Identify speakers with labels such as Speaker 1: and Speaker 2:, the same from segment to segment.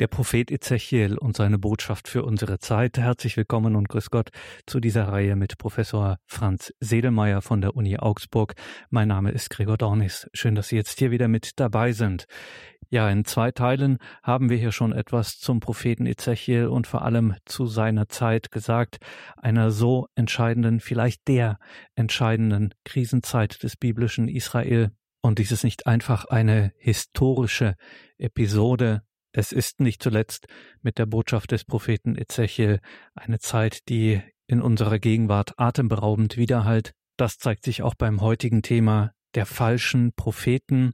Speaker 1: Der Prophet Ezechiel und seine Botschaft für unsere Zeit. Herzlich willkommen und grüß Gott zu dieser Reihe mit Professor Franz Sedelmeier von der Uni Augsburg. Mein Name ist Gregor Dornis. Schön, dass Sie jetzt hier wieder mit dabei sind. Ja, in zwei Teilen haben wir hier schon etwas zum Propheten Ezechiel und vor allem zu seiner Zeit gesagt, einer so entscheidenden, vielleicht der entscheidenden Krisenzeit des biblischen Israel. Und dies ist nicht einfach eine historische Episode, es ist nicht zuletzt mit der Botschaft des Propheten Ezechiel eine Zeit, die in unserer Gegenwart atemberaubend widerhallt. Das zeigt sich auch beim heutigen Thema der falschen Propheten.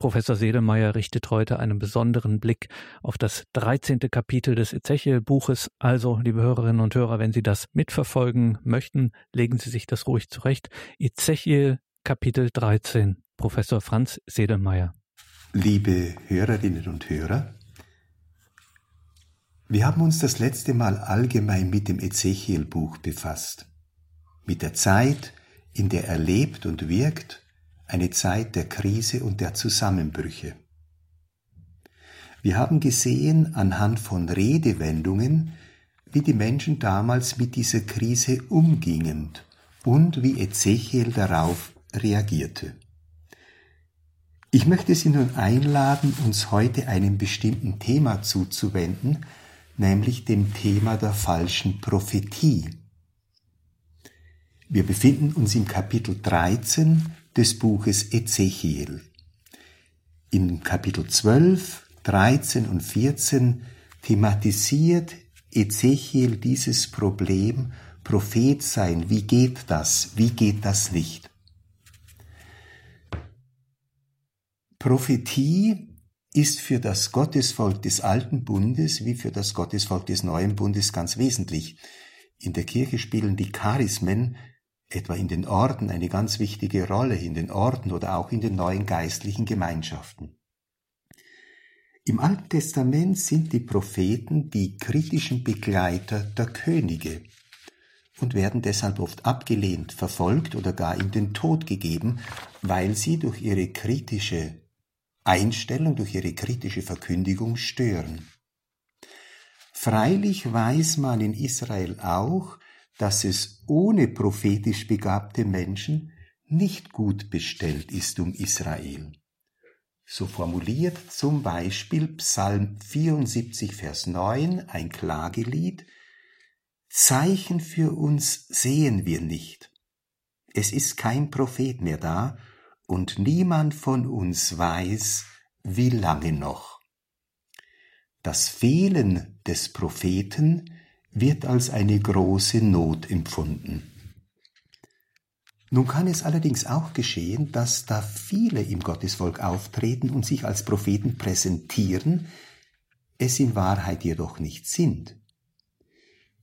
Speaker 1: Professor Sedelmeier richtet heute einen besonderen Blick auf das 13. Kapitel des Ezechiel-Buches. Also, liebe Hörerinnen und Hörer, wenn Sie das mitverfolgen möchten, legen Sie sich das ruhig zurecht. Ezechiel, Kapitel 13. Professor Franz Sedelmeier.
Speaker 2: Liebe Hörerinnen und Hörer, wir haben uns das letzte Mal allgemein mit dem Ezechiel-Buch befasst. Mit der Zeit, in der er lebt und wirkt, eine Zeit der Krise und der Zusammenbrüche. Wir haben gesehen anhand von Redewendungen, wie die Menschen damals mit dieser Krise umgingen und wie Ezechiel darauf reagierte. Ich möchte Sie nun einladen, uns heute einem bestimmten Thema zuzuwenden, nämlich dem Thema der falschen Prophetie. Wir befinden uns im Kapitel 13 des Buches Ezechiel. In Kapitel 12, 13 und 14 thematisiert Ezechiel dieses Problem Prophet sein. Wie geht das? Wie geht das nicht? Prophetie ist für das Gottesvolk des alten Bundes wie für das Gottesvolk des neuen Bundes ganz wesentlich. In der Kirche spielen die Charismen etwa in den Orden eine ganz wichtige Rolle, in den Orden oder auch in den neuen geistlichen Gemeinschaften. Im Alten Testament sind die Propheten die kritischen Begleiter der Könige und werden deshalb oft abgelehnt, verfolgt oder gar in den Tod gegeben, weil sie durch ihre kritische Einstellung durch ihre kritische Verkündigung stören. Freilich weiß man in Israel auch, dass es ohne prophetisch begabte Menschen nicht gut bestellt ist um Israel. So formuliert zum Beispiel Psalm 74, Vers 9 ein Klagelied, Zeichen für uns sehen wir nicht. Es ist kein Prophet mehr da, und niemand von uns weiß, wie lange noch. Das Fehlen des Propheten wird als eine große Not empfunden. Nun kann es allerdings auch geschehen, dass da viele im Gottesvolk auftreten und sich als Propheten präsentieren, es in Wahrheit jedoch nicht sind.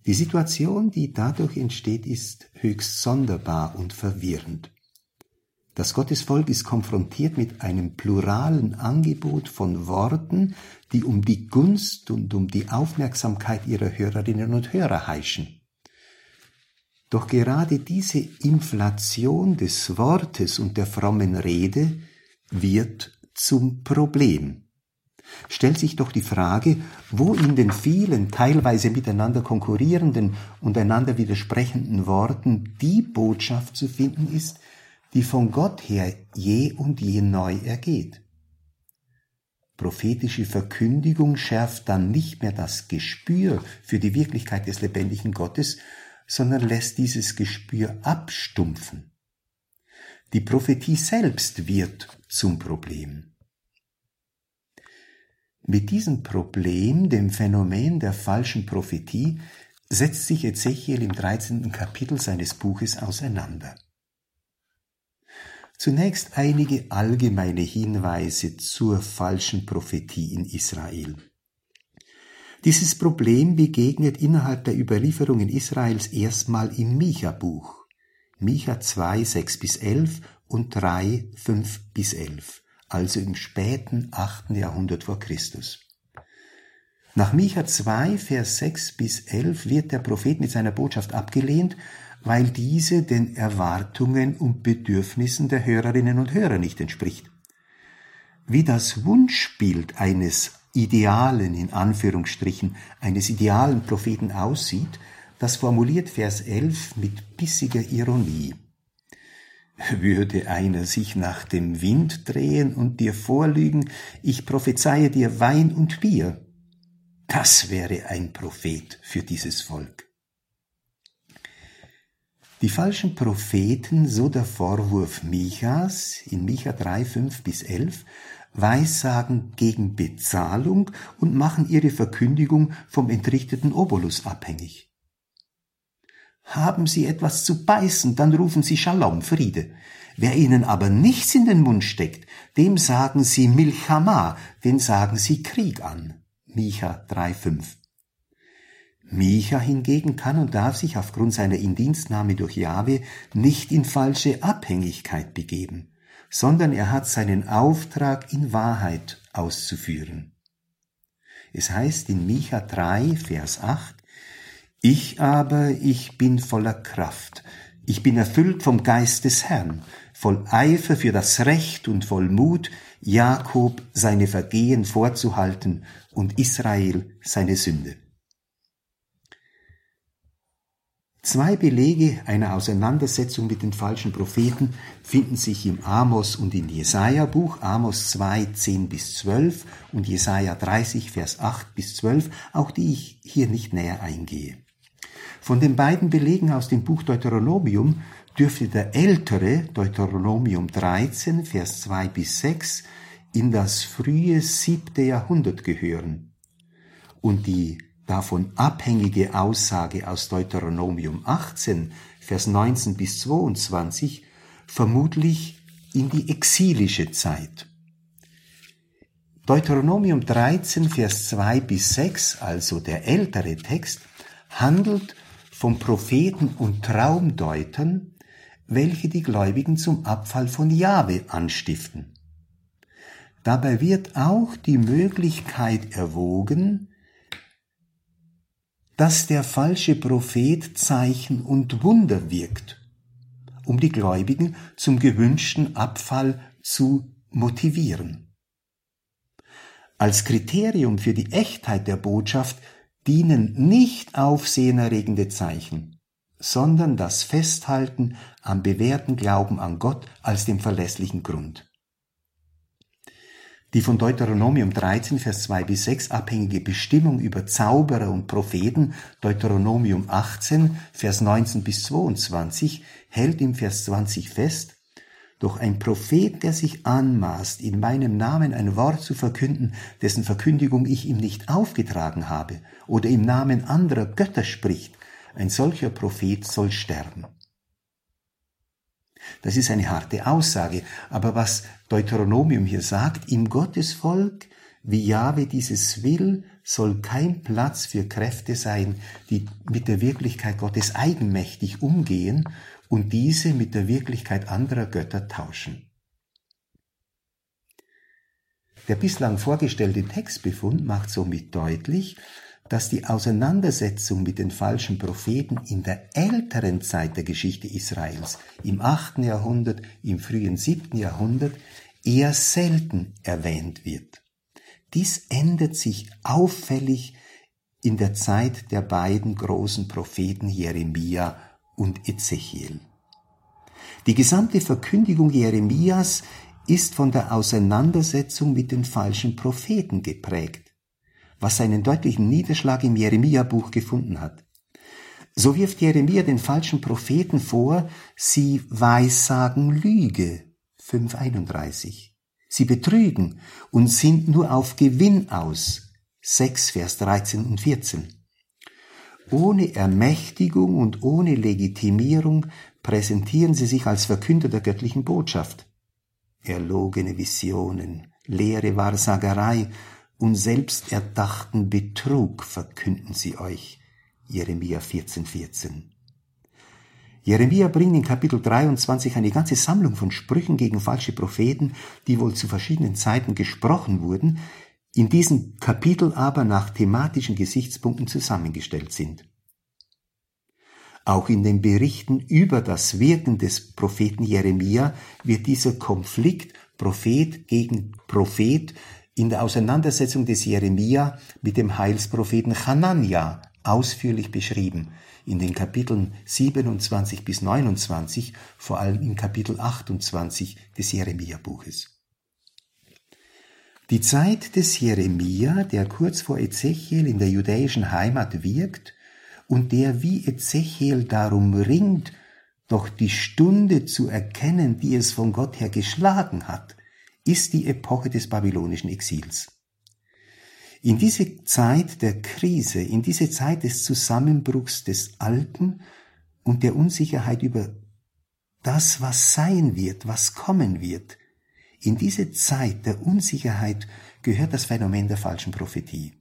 Speaker 2: Die Situation, die dadurch entsteht, ist höchst sonderbar und verwirrend. Das Gottesvolk ist konfrontiert mit einem pluralen Angebot von Worten, die um die Gunst und um die Aufmerksamkeit ihrer Hörerinnen und Hörer heischen. Doch gerade diese Inflation des Wortes und der frommen Rede wird zum Problem. Stellt sich doch die Frage, wo in den vielen, teilweise miteinander konkurrierenden und einander widersprechenden Worten die Botschaft zu finden ist, die von Gott her je und je neu ergeht. Prophetische Verkündigung schärft dann nicht mehr das Gespür für die Wirklichkeit des lebendigen Gottes, sondern lässt dieses Gespür abstumpfen. Die Prophetie selbst wird zum Problem. Mit diesem Problem, dem Phänomen der falschen Prophetie, setzt sich Ezechiel im 13. Kapitel seines Buches auseinander. Zunächst einige allgemeine Hinweise zur falschen Prophetie in Israel. Dieses Problem begegnet innerhalb der Überlieferungen Israels erstmal im Micha-Buch. Micha 2, 6 bis 11 und 3, 5 bis 11, also im späten 8. Jahrhundert vor Christus. Nach Micha 2, Vers 6 bis 11 wird der Prophet mit seiner Botschaft abgelehnt weil diese den Erwartungen und Bedürfnissen der Hörerinnen und Hörer nicht entspricht. Wie das Wunschbild eines idealen, in Anführungsstrichen, eines idealen Propheten aussieht, das formuliert Vers 11 mit bissiger Ironie. Würde einer sich nach dem Wind drehen und dir vorlügen, ich prophezeie dir Wein und Bier, das wäre ein Prophet für dieses Volk. Die falschen Propheten, so der Vorwurf Michas in Micha 3, 5 bis 11, weissagen gegen Bezahlung und machen ihre Verkündigung vom entrichteten Obolus abhängig. Haben Sie etwas zu beißen, dann rufen Sie Shalom, Friede. Wer Ihnen aber nichts in den Mund steckt, dem sagen Sie Milchama, den sagen Sie Krieg an. Micha 3,5. Micha hingegen kann und darf sich aufgrund seiner Indienstnahme durch Jahwe nicht in falsche Abhängigkeit begeben, sondern er hat seinen Auftrag in Wahrheit auszuführen. Es heißt in Micha 3, Vers 8, ich aber, ich bin voller Kraft, ich bin erfüllt vom Geist des Herrn, voll Eifer für das Recht und voll Mut, Jakob seine Vergehen vorzuhalten und Israel seine Sünde. Zwei Belege einer Auseinandersetzung mit den falschen Propheten finden sich im Amos und in Jesaja Buch, Amos 2, 10 bis 12 und Jesaja 30, Vers 8 bis 12, auch die ich hier nicht näher eingehe. Von den beiden Belegen aus dem Buch Deuteronomium dürfte der ältere Deuteronomium 13, Vers 2 bis 6 in das frühe siebte Jahrhundert gehören und die davon abhängige Aussage aus Deuteronomium 18, Vers 19 bis 22 vermutlich in die exilische Zeit. Deuteronomium 13, Vers 2 bis 6, also der ältere Text, handelt von Propheten und Traumdeutern, welche die Gläubigen zum Abfall von Jahwe anstiften. Dabei wird auch die Möglichkeit erwogen, dass der falsche Prophet Zeichen und Wunder wirkt, um die Gläubigen zum gewünschten Abfall zu motivieren. Als Kriterium für die Echtheit der Botschaft dienen nicht aufsehenerregende Zeichen, sondern das Festhalten am bewährten Glauben an Gott als dem verlässlichen Grund. Die von Deuteronomium 13, Vers 2 bis 6 abhängige Bestimmung über Zauberer und Propheten, Deuteronomium 18, Vers 19 bis 22, hält im Vers 20 fest, doch ein Prophet, der sich anmaßt, in meinem Namen ein Wort zu verkünden, dessen Verkündigung ich ihm nicht aufgetragen habe, oder im Namen anderer Götter spricht, ein solcher Prophet soll sterben. Das ist eine harte Aussage, aber was Deuteronomium hier sagt, im Gottesvolk, wie Jahwe dieses will, soll kein Platz für Kräfte sein, die mit der Wirklichkeit Gottes eigenmächtig umgehen und diese mit der Wirklichkeit anderer Götter tauschen. Der bislang vorgestellte Textbefund macht somit deutlich, dass die Auseinandersetzung mit den falschen Propheten in der älteren Zeit der Geschichte Israels, im 8. Jahrhundert, im frühen 7. Jahrhundert, eher selten erwähnt wird. Dies ändert sich auffällig in der Zeit der beiden großen Propheten Jeremia und Ezechiel. Die gesamte Verkündigung Jeremias ist von der Auseinandersetzung mit den falschen Propheten geprägt, was seinen deutlichen Niederschlag im Jeremia-Buch gefunden hat. So wirft Jeremia den falschen Propheten vor, sie weissagen Lüge. 531. Sie betrügen und sind nur auf Gewinn aus. 6 Vers 13 und 14. Ohne Ermächtigung und ohne Legitimierung präsentieren sie sich als Verkünder der göttlichen Botschaft. Erlogene Visionen, leere Wahrsagerei und selbsterdachten Betrug verkünden sie euch. Jeremia 14, 14. Jeremia bringt in Kapitel 23 eine ganze Sammlung von Sprüchen gegen falsche Propheten, die wohl zu verschiedenen Zeiten gesprochen wurden, in diesem Kapitel aber nach thematischen Gesichtspunkten zusammengestellt sind. Auch in den Berichten über das Wirken des Propheten Jeremia wird dieser Konflikt Prophet gegen Prophet in der Auseinandersetzung des Jeremia mit dem Heilspropheten Hanania ausführlich beschrieben, in den Kapiteln 27 bis 29, vor allem in Kapitel 28 des Jeremia-Buches. Die Zeit des Jeremia, der kurz vor Ezechiel in der judäischen Heimat wirkt und der wie Ezechiel darum ringt, doch die Stunde zu erkennen, die es von Gott her geschlagen hat, ist die Epoche des babylonischen Exils. In diese Zeit der Krise, in diese Zeit des Zusammenbruchs des Alten und der Unsicherheit über das, was sein wird, was kommen wird, in diese Zeit der Unsicherheit gehört das Phänomen der falschen Prophetie.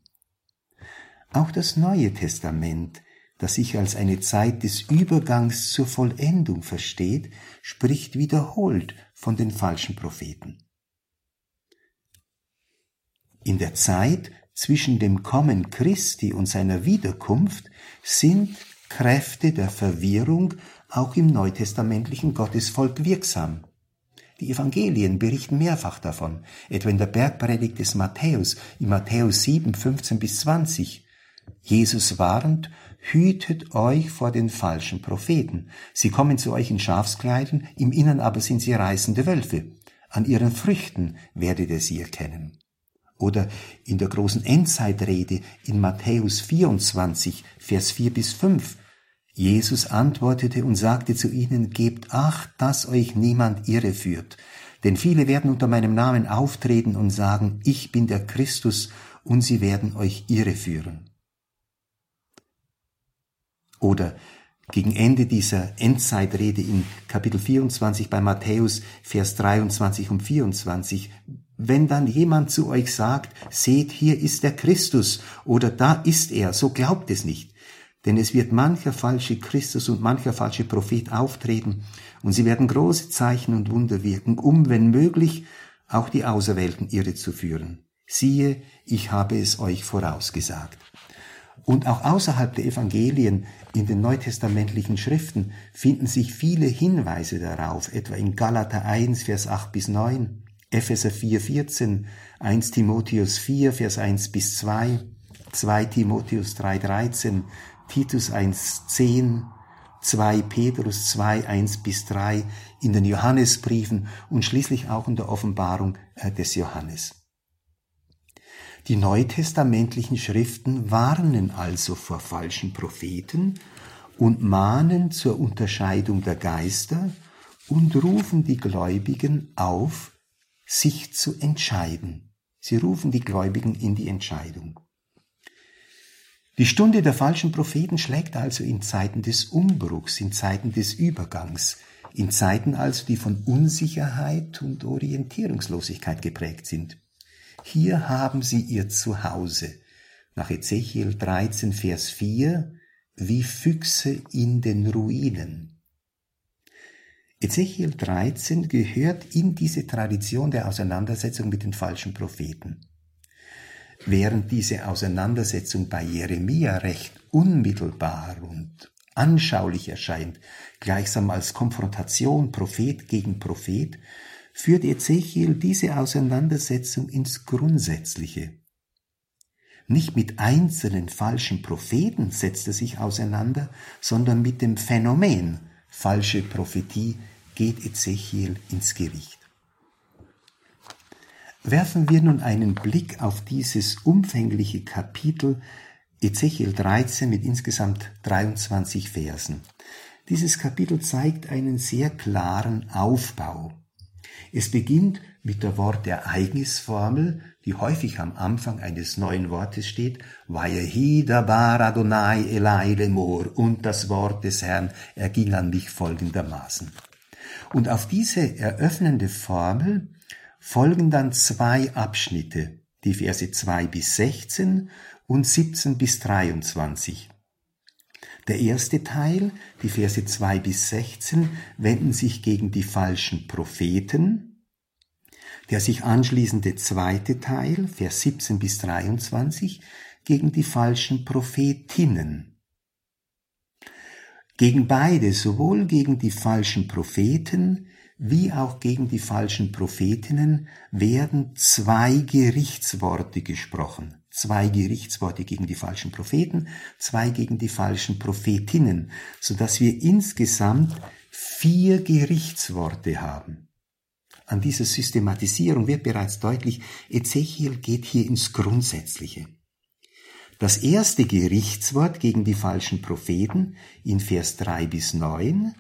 Speaker 2: Auch das Neue Testament, das sich als eine Zeit des Übergangs zur Vollendung versteht, spricht wiederholt von den falschen Propheten. In der Zeit zwischen dem Kommen Christi und seiner Wiederkunft sind Kräfte der Verwirrung auch im neutestamentlichen Gottesvolk wirksam. Die Evangelien berichten mehrfach davon, etwa in der Bergpredigt des Matthäus, in Matthäus 7, 15 bis 20. Jesus warnt, hütet euch vor den falschen Propheten. Sie kommen zu euch in Schafskleidern, im Innern aber sind sie reißende Wölfe. An ihren Früchten werdet ihr sie erkennen. Oder in der großen Endzeitrede in Matthäus 24, Vers 4 bis 5. Jesus antwortete und sagte zu ihnen, Gebt acht, dass euch niemand irreführt. Denn viele werden unter meinem Namen auftreten und sagen, ich bin der Christus, und sie werden euch irreführen. Oder gegen Ende dieser Endzeitrede in Kapitel 24 bei Matthäus, Vers 23 und 24, wenn dann jemand zu euch sagt, seht, hier ist der Christus oder da ist er, so glaubt es nicht. Denn es wird mancher falsche Christus und mancher falsche Prophet auftreten und sie werden große Zeichen und Wunder wirken, um, wenn möglich, auch die Auserwählten irre zu führen. Siehe, ich habe es euch vorausgesagt. Und auch außerhalb der Evangelien in den neutestamentlichen Schriften finden sich viele Hinweise darauf, etwa in Galater 1, Vers 8 bis 9, Epheser 4, 14, 1 Timotheus 4, Vers 1 bis 2, 2 Timotheus 3, 13, Titus 1, 10, 2 Petrus 2, 1 bis 3 in den Johannesbriefen und schließlich auch in der Offenbarung äh, des Johannes. Die neutestamentlichen Schriften warnen also vor falschen Propheten und mahnen zur Unterscheidung der Geister und rufen die Gläubigen auf, sich zu entscheiden. Sie rufen die Gläubigen in die Entscheidung. Die Stunde der falschen Propheten schlägt also in Zeiten des Umbruchs, in Zeiten des Übergangs, in Zeiten also, die von Unsicherheit und Orientierungslosigkeit geprägt sind. Hier haben sie ihr Zuhause. Nach Ezechiel 13, Vers 4, wie Füchse in den Ruinen. Ezechiel 13 gehört in diese Tradition der Auseinandersetzung mit den falschen Propheten. Während diese Auseinandersetzung bei Jeremia recht unmittelbar und anschaulich erscheint, gleichsam als Konfrontation Prophet gegen Prophet, führt Ezechiel diese Auseinandersetzung ins Grundsätzliche. Nicht mit einzelnen falschen Propheten setzt er sich auseinander, sondern mit dem Phänomen falsche Prophetie geht Ezechiel ins Gericht. Werfen wir nun einen Blick auf dieses umfängliche Kapitel Ezechiel 13 mit insgesamt 23 Versen. Dieses Kapitel zeigt einen sehr klaren Aufbau. Es beginnt mit der Wortereignisformel, die häufig am Anfang eines neuen Wortes steht, Adonai Elai Lemor, und das Wort des Herrn erging an mich folgendermaßen. Und auf diese eröffnende Formel folgen dann zwei Abschnitte, die Verse 2 bis 16 und 17 bis 23. Der erste Teil, die Verse 2 bis 16, wenden sich gegen die falschen Propheten. Der sich anschließende zweite Teil, Vers 17 bis 23, gegen die falschen Prophetinnen. Gegen beide, sowohl gegen die falschen Propheten wie auch gegen die falschen Prophetinnen werden zwei Gerichtsworte gesprochen. Zwei Gerichtsworte gegen die falschen Propheten, zwei gegen die falschen Prophetinnen, so dass wir insgesamt vier Gerichtsworte haben. An dieser Systematisierung wird bereits deutlich, Ezechiel geht hier ins Grundsätzliche. Das erste Gerichtswort gegen die falschen Propheten in Vers 3 bis 9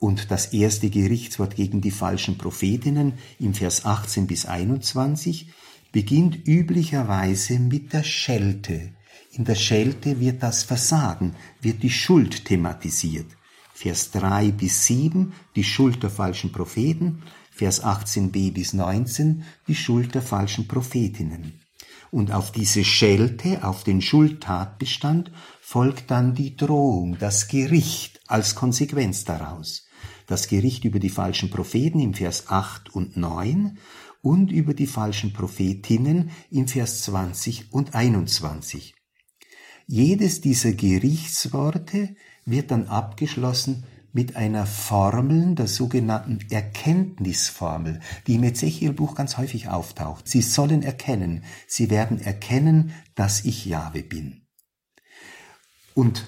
Speaker 2: und das erste Gerichtswort gegen die falschen Prophetinnen im Vers 18 bis 21 beginnt üblicherweise mit der Schelte. In der Schelte wird das Versagen, wird die Schuld thematisiert. Vers 3 bis 7 die Schuld der falschen Propheten, Vers 18b bis 19 die Schuld der falschen Prophetinnen. Und auf diese Schelte, auf den Schuldtatbestand, folgt dann die Drohung, das Gericht als Konsequenz daraus das Gericht über die falschen Propheten im Vers 8 und 9 und über die falschen Prophetinnen im Vers 20 und 21. Jedes dieser Gerichtsworte wird dann abgeschlossen mit einer Formel, der sogenannten Erkenntnisformel, die im Ezechiel-Buch ganz häufig auftaucht. Sie sollen erkennen, sie werden erkennen, dass ich Jahwe bin. Und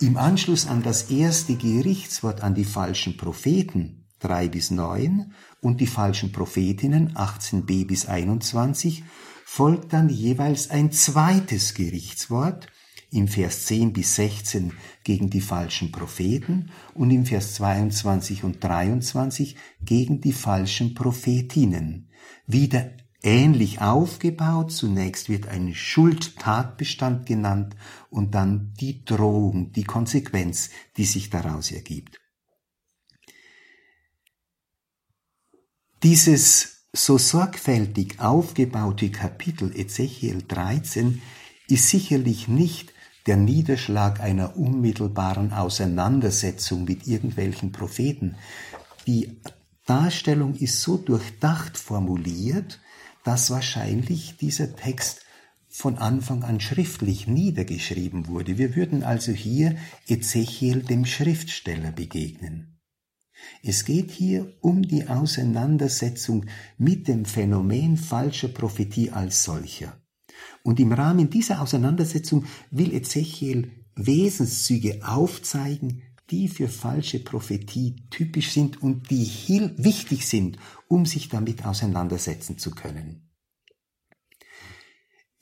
Speaker 2: im Anschluss an das erste Gerichtswort an die falschen Propheten 3 bis 9 und die falschen Prophetinnen 18b bis 21 folgt dann jeweils ein zweites Gerichtswort im Vers 10 bis 16 gegen die falschen Propheten und im Vers 22 und 23 gegen die falschen Prophetinnen. Wieder ähnlich aufgebaut. Zunächst wird ein Schuldtatbestand genannt und dann die Drohung, die Konsequenz, die sich daraus ergibt. Dieses so sorgfältig aufgebaute Kapitel Ezechiel 13 ist sicherlich nicht der Niederschlag einer unmittelbaren Auseinandersetzung mit irgendwelchen Propheten. Die Darstellung ist so durchdacht formuliert, dass wahrscheinlich dieser Text von Anfang an schriftlich niedergeschrieben wurde. Wir würden also hier Ezechiel dem Schriftsteller begegnen. Es geht hier um die Auseinandersetzung mit dem Phänomen falscher Prophetie als solcher. Und im Rahmen dieser Auseinandersetzung will Ezechiel Wesenszüge aufzeigen, die für falsche Prophetie typisch sind und die wichtig sind, um sich damit auseinandersetzen zu können.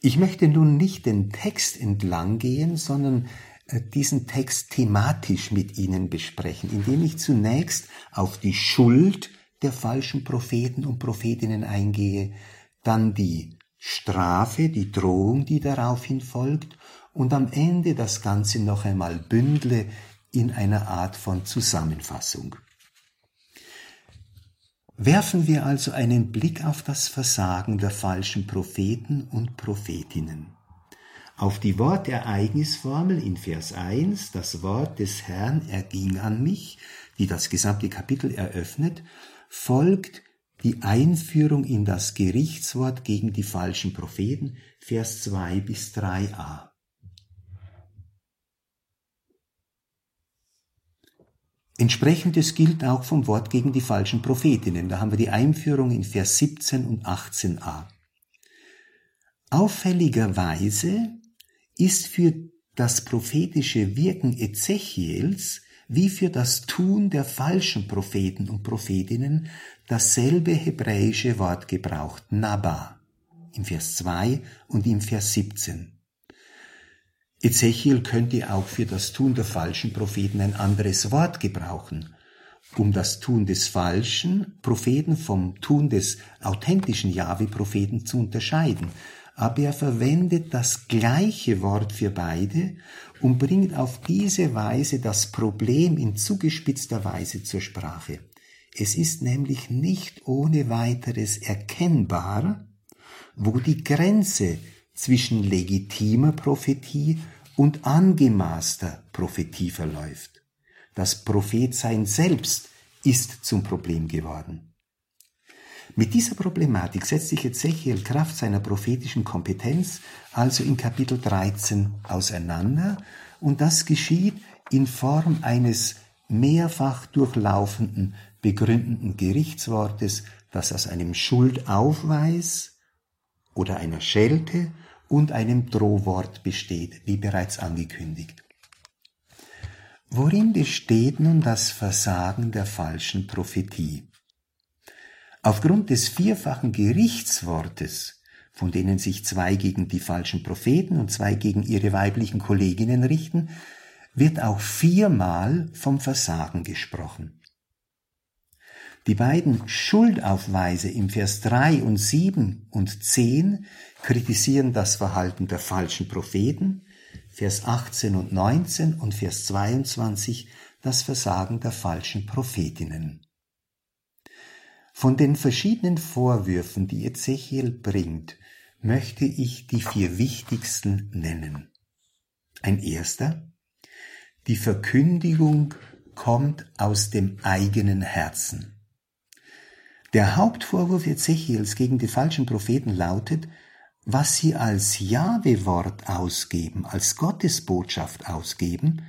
Speaker 2: Ich möchte nun nicht den Text entlang gehen, sondern äh, diesen Text thematisch mit Ihnen besprechen, indem ich zunächst auf die Schuld der falschen Propheten und Prophetinnen eingehe, dann die Strafe, die Drohung, die daraufhin folgt, und am Ende das Ganze noch einmal bündle in einer Art von Zusammenfassung. Werfen wir also einen Blick auf das Versagen der falschen Propheten und Prophetinnen. Auf die Wortereignisformel in Vers 1, das Wort des Herrn erging an mich, die das gesamte Kapitel eröffnet, folgt die Einführung in das Gerichtswort gegen die falschen Propheten, Vers 2 bis 3a. Entsprechendes gilt auch vom Wort gegen die falschen Prophetinnen. Da haben wir die Einführung in Vers 17 und 18a. Auffälligerweise ist für das prophetische Wirken Ezechiels wie für das Tun der falschen Propheten und Prophetinnen dasselbe hebräische Wort gebraucht, Naba, im Vers 2 und im Vers 17. Ezechiel könnte auch für das Tun der falschen Propheten ein anderes Wort gebrauchen, um das Tun des falschen Propheten vom Tun des authentischen Jahwe-Propheten zu unterscheiden. Aber er verwendet das gleiche Wort für beide und bringt auf diese Weise das Problem in zugespitzter Weise zur Sprache. Es ist nämlich nicht ohne weiteres erkennbar, wo die Grenze zwischen legitimer Prophetie und angemaßter Prophetie verläuft. Das Prophetsein selbst ist zum Problem geworden. Mit dieser Problematik setzt sich Ezechiel Kraft seiner prophetischen Kompetenz also in Kapitel 13 auseinander und das geschieht in Form eines mehrfach durchlaufenden begründenden Gerichtswortes, das aus einem Schuldaufweis oder einer Schelte und einem Drohwort besteht, wie bereits angekündigt. Worin besteht nun das Versagen der falschen Prophetie? Aufgrund des vierfachen Gerichtswortes, von denen sich zwei gegen die falschen Propheten und zwei gegen ihre weiblichen Kolleginnen richten, wird auch viermal vom Versagen gesprochen. Die beiden Schuldaufweise im Vers 3 und 7 und 10 kritisieren das Verhalten der falschen Propheten, Vers 18 und 19 und Vers 22 das Versagen der falschen Prophetinnen. Von den verschiedenen Vorwürfen, die Ezechiel bringt, möchte ich die vier wichtigsten nennen. Ein erster, die Verkündigung kommt aus dem eigenen Herzen. Der Hauptvorwurf Ezechiels gegen die falschen Propheten lautet, was sie als Jahwe-Wort ausgeben, als Gottesbotschaft ausgeben,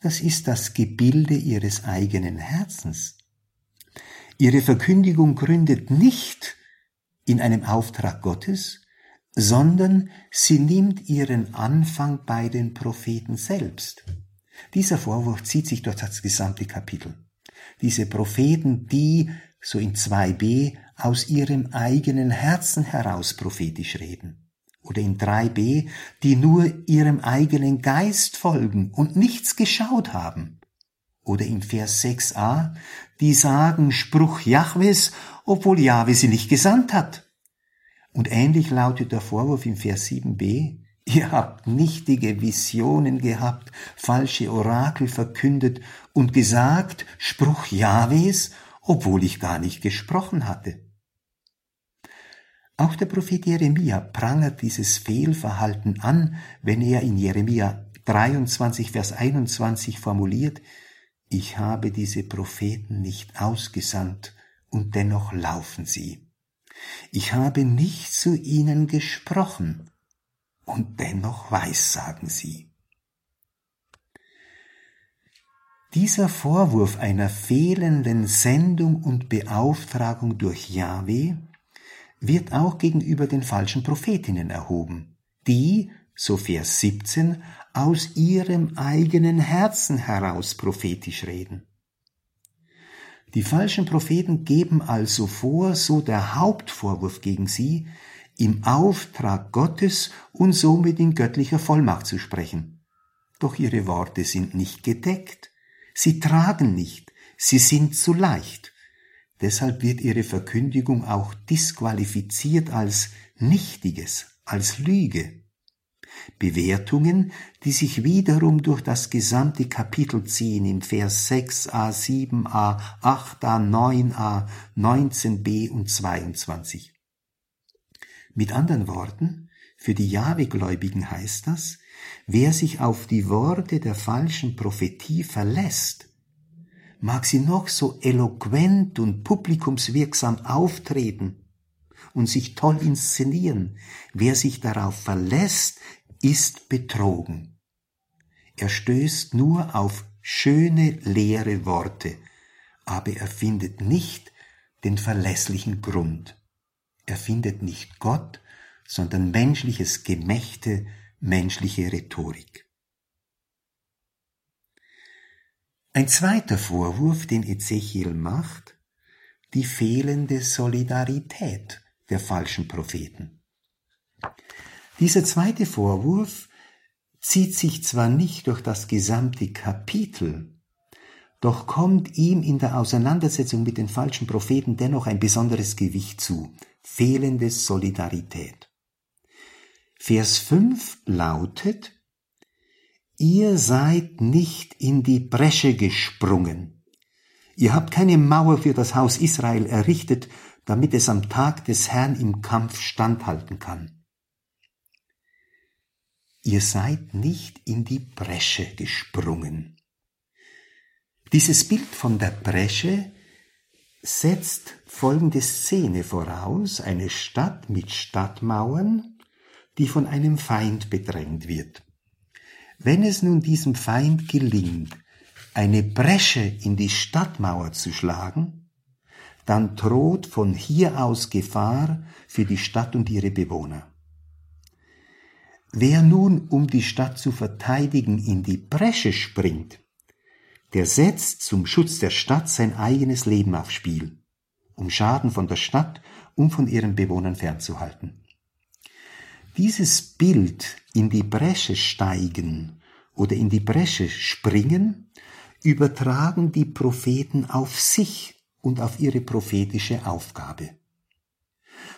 Speaker 2: das ist das Gebilde ihres eigenen Herzens. Ihre Verkündigung gründet nicht in einem Auftrag Gottes, sondern sie nimmt ihren Anfang bei den Propheten selbst. Dieser Vorwurf zieht sich durch das gesamte Kapitel. Diese Propheten, die so in 2b, aus ihrem eigenen Herzen heraus prophetisch reden. Oder in 3b, die nur ihrem eigenen Geist folgen und nichts geschaut haben. Oder im Vers 6a, die sagen Spruch Jahwes, obwohl Jahwe sie nicht gesandt hat. Und ähnlich lautet der Vorwurf im Vers 7b, Ihr habt nichtige Visionen gehabt, falsche Orakel verkündet und gesagt, Spruch Jahwes, obwohl ich gar nicht gesprochen hatte. Auch der Prophet Jeremia prangert dieses Fehlverhalten an, wenn er in Jeremia 23, Vers 21 formuliert, ich habe diese Propheten nicht ausgesandt und dennoch laufen sie. Ich habe nicht zu ihnen gesprochen und dennoch weissagen sie. Dieser Vorwurf einer fehlenden Sendung und Beauftragung durch Yahweh wird auch gegenüber den falschen Prophetinnen erhoben, die, so Vers 17, aus ihrem eigenen Herzen heraus prophetisch reden. Die falschen Propheten geben also vor, so der Hauptvorwurf gegen sie, im Auftrag Gottes und somit in göttlicher Vollmacht zu sprechen. Doch ihre Worte sind nicht gedeckt Sie tragen nicht, sie sind zu leicht. Deshalb wird ihre Verkündigung auch disqualifiziert als Nichtiges, als Lüge. Bewertungen, die sich wiederum durch das gesamte Kapitel ziehen im Vers 6a, 7a, 8a, 9a, 19b und 22. Mit anderen Worten, für die Jahwegläubigen heißt das, Wer sich auf die Worte der falschen Prophetie verlässt, mag sie noch so eloquent und publikumswirksam auftreten und sich toll inszenieren. Wer sich darauf verlässt, ist betrogen. Er stößt nur auf schöne leere Worte, aber er findet nicht den verlässlichen Grund. Er findet nicht Gott, sondern menschliches Gemächte, menschliche Rhetorik. Ein zweiter Vorwurf, den Ezechiel macht, die fehlende Solidarität der falschen Propheten. Dieser zweite Vorwurf zieht sich zwar nicht durch das gesamte Kapitel, doch kommt ihm in der Auseinandersetzung mit den falschen Propheten dennoch ein besonderes Gewicht zu, fehlende Solidarität. Vers 5 lautet, Ihr seid nicht in die Bresche gesprungen. Ihr habt keine Mauer für das Haus Israel errichtet, damit es am Tag des Herrn im Kampf standhalten kann. Ihr seid nicht in die Bresche gesprungen. Dieses Bild von der Bresche setzt folgende Szene voraus, eine Stadt mit Stadtmauern, die von einem Feind bedrängt wird. Wenn es nun diesem Feind gelingt, eine Bresche in die Stadtmauer zu schlagen, dann droht von hier aus Gefahr für die Stadt und ihre Bewohner. Wer nun, um die Stadt zu verteidigen, in die Bresche springt, der setzt zum Schutz der Stadt sein eigenes Leben aufs Spiel, um Schaden von der Stadt und von ihren Bewohnern fernzuhalten. Dieses Bild in die Bresche steigen oder in die Bresche springen, übertragen die Propheten auf sich und auf ihre prophetische Aufgabe.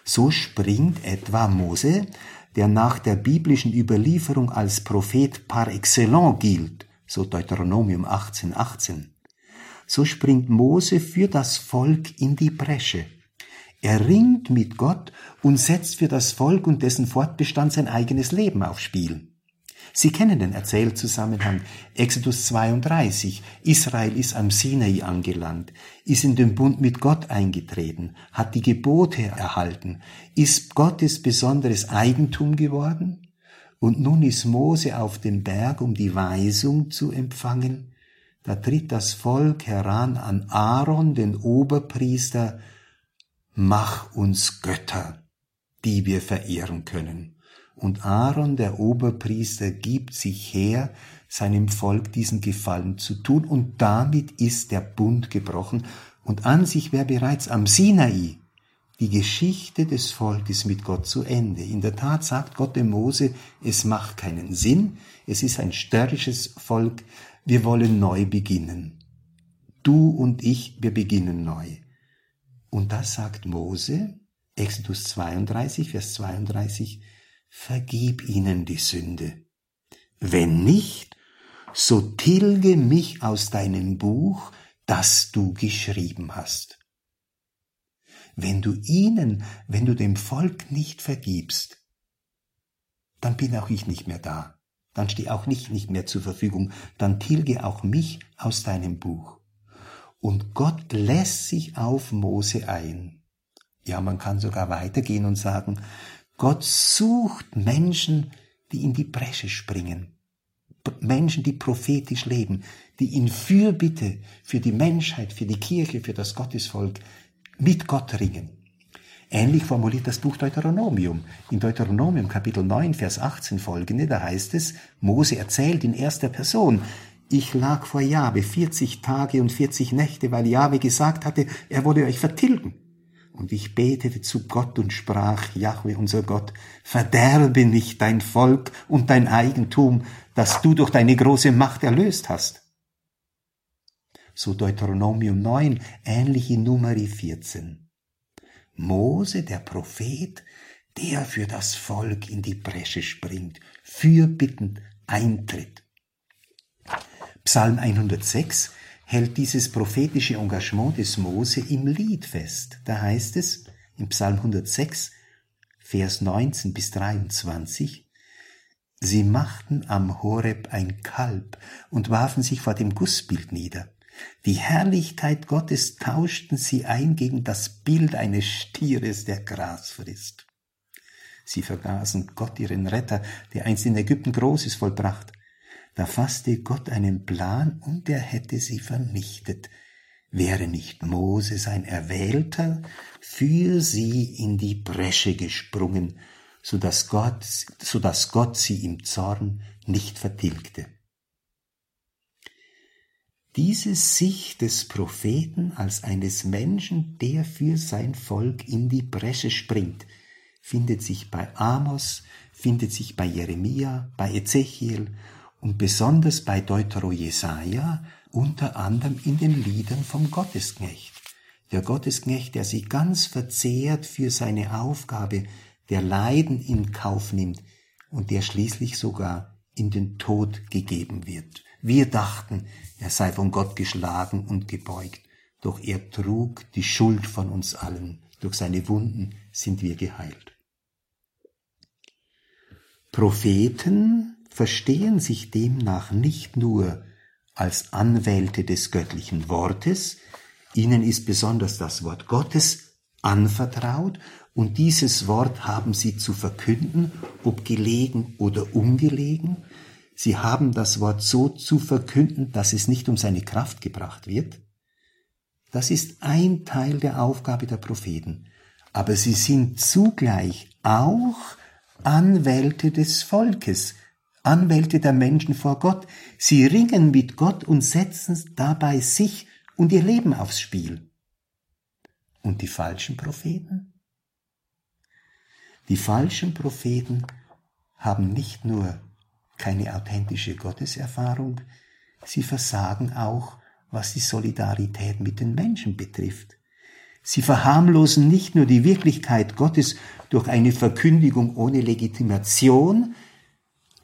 Speaker 2: So springt etwa Mose, der nach der biblischen Überlieferung als Prophet par excellence gilt, so Deuteronomium 18, 18. So springt Mose für das Volk in die Bresche. Er ringt mit Gott und setzt für das Volk und dessen Fortbestand sein eigenes Leben aufs Spiel. Sie kennen den Erzählzusammenhang. Exodus 32. Israel ist am Sinai angelangt, ist in den Bund mit Gott eingetreten, hat die Gebote erhalten, ist Gottes besonderes Eigentum geworden. Und nun ist Mose auf dem Berg, um die Weisung zu empfangen. Da tritt das Volk heran an Aaron, den Oberpriester, mach uns Götter, die wir verehren können. Und Aaron, der Oberpriester, gibt sich her, seinem Volk diesen Gefallen zu tun, und damit ist der Bund gebrochen, und an sich wäre bereits am Sinai die Geschichte des Volkes mit Gott zu Ende. In der Tat sagt Gott dem Mose, es macht keinen Sinn, es ist ein störrisches Volk, wir wollen neu beginnen. Du und ich, wir beginnen neu. Und das sagt Mose, Exodus 32, Vers 32, vergib ihnen die Sünde. Wenn nicht, so tilge mich aus deinem Buch, das du geschrieben hast. Wenn du ihnen, wenn du dem Volk nicht vergibst, dann bin auch ich nicht mehr da. Dann stehe auch ich nicht mehr zur Verfügung. Dann tilge auch mich aus deinem Buch. Und Gott lässt sich auf Mose ein. Ja, man kann sogar weitergehen und sagen, Gott sucht Menschen, die in die Bresche springen. Menschen, die prophetisch leben, die in Fürbitte für die Menschheit, für die Kirche, für das Gottesvolk mit Gott ringen. Ähnlich formuliert das Buch Deuteronomium. In Deuteronomium Kapitel 9, Vers 18 folgende, da heißt es, Mose erzählt in erster Person, ich lag vor Jahwe 40 Tage und 40 Nächte, weil Jahwe gesagt hatte, er wolle euch vertilgen. Und ich betete zu Gott und sprach, Jahwe unser Gott, verderbe nicht dein Volk und dein Eigentum, das du durch deine große Macht erlöst hast. So Deuteronomium 9, ähnlich in Numeri 14. Mose, der Prophet, der für das Volk in die Bresche springt, fürbittend eintritt. Psalm 106 hält dieses prophetische Engagement des Mose im Lied fest. Da heißt es im Psalm 106, Vers 19 bis 23, Sie machten am Horeb ein Kalb und warfen sich vor dem Gussbild nieder. Die Herrlichkeit Gottes tauschten sie ein gegen das Bild eines Stieres, der Gras frisst. Sie vergaßen Gott, ihren Retter, der einst in Ägypten Großes vollbracht. Da fasste Gott einen Plan und er hätte sie vernichtet, wäre nicht Mose sein Erwählter für sie in die Bresche gesprungen, so dass Gott, so dass Gott sie im Zorn nicht vertilgte. Diese Sicht des Propheten als eines Menschen, der für sein Volk in die Bresche springt, findet sich bei Amos, findet sich bei Jeremia, bei Ezechiel und besonders bei Deutero Jesaja unter anderem in den Liedern vom Gottesknecht. Der Gottesknecht, der sie ganz verzehrt für seine Aufgabe, der Leiden in Kauf nimmt und der schließlich sogar in den Tod gegeben wird. Wir dachten, er sei von Gott geschlagen und gebeugt, doch er trug die Schuld von uns allen. Durch seine Wunden sind wir geheilt. Propheten verstehen sich demnach nicht nur als Anwälte des göttlichen Wortes, ihnen ist besonders das Wort Gottes anvertraut und dieses Wort haben sie zu verkünden, ob gelegen oder ungelegen. Sie haben das Wort so zu verkünden, dass es nicht um seine Kraft gebracht wird, Das ist ein Teil der Aufgabe der Propheten. Aber sie sind zugleich auch Anwälte des Volkes, Anwälte der Menschen vor Gott. Sie ringen mit Gott und setzen dabei sich und ihr Leben aufs Spiel. Und die falschen Propheten? Die falschen Propheten haben nicht nur keine authentische Gotteserfahrung, sie versagen auch, was die Solidarität mit den Menschen betrifft. Sie verharmlosen nicht nur die Wirklichkeit Gottes durch eine Verkündigung ohne Legitimation,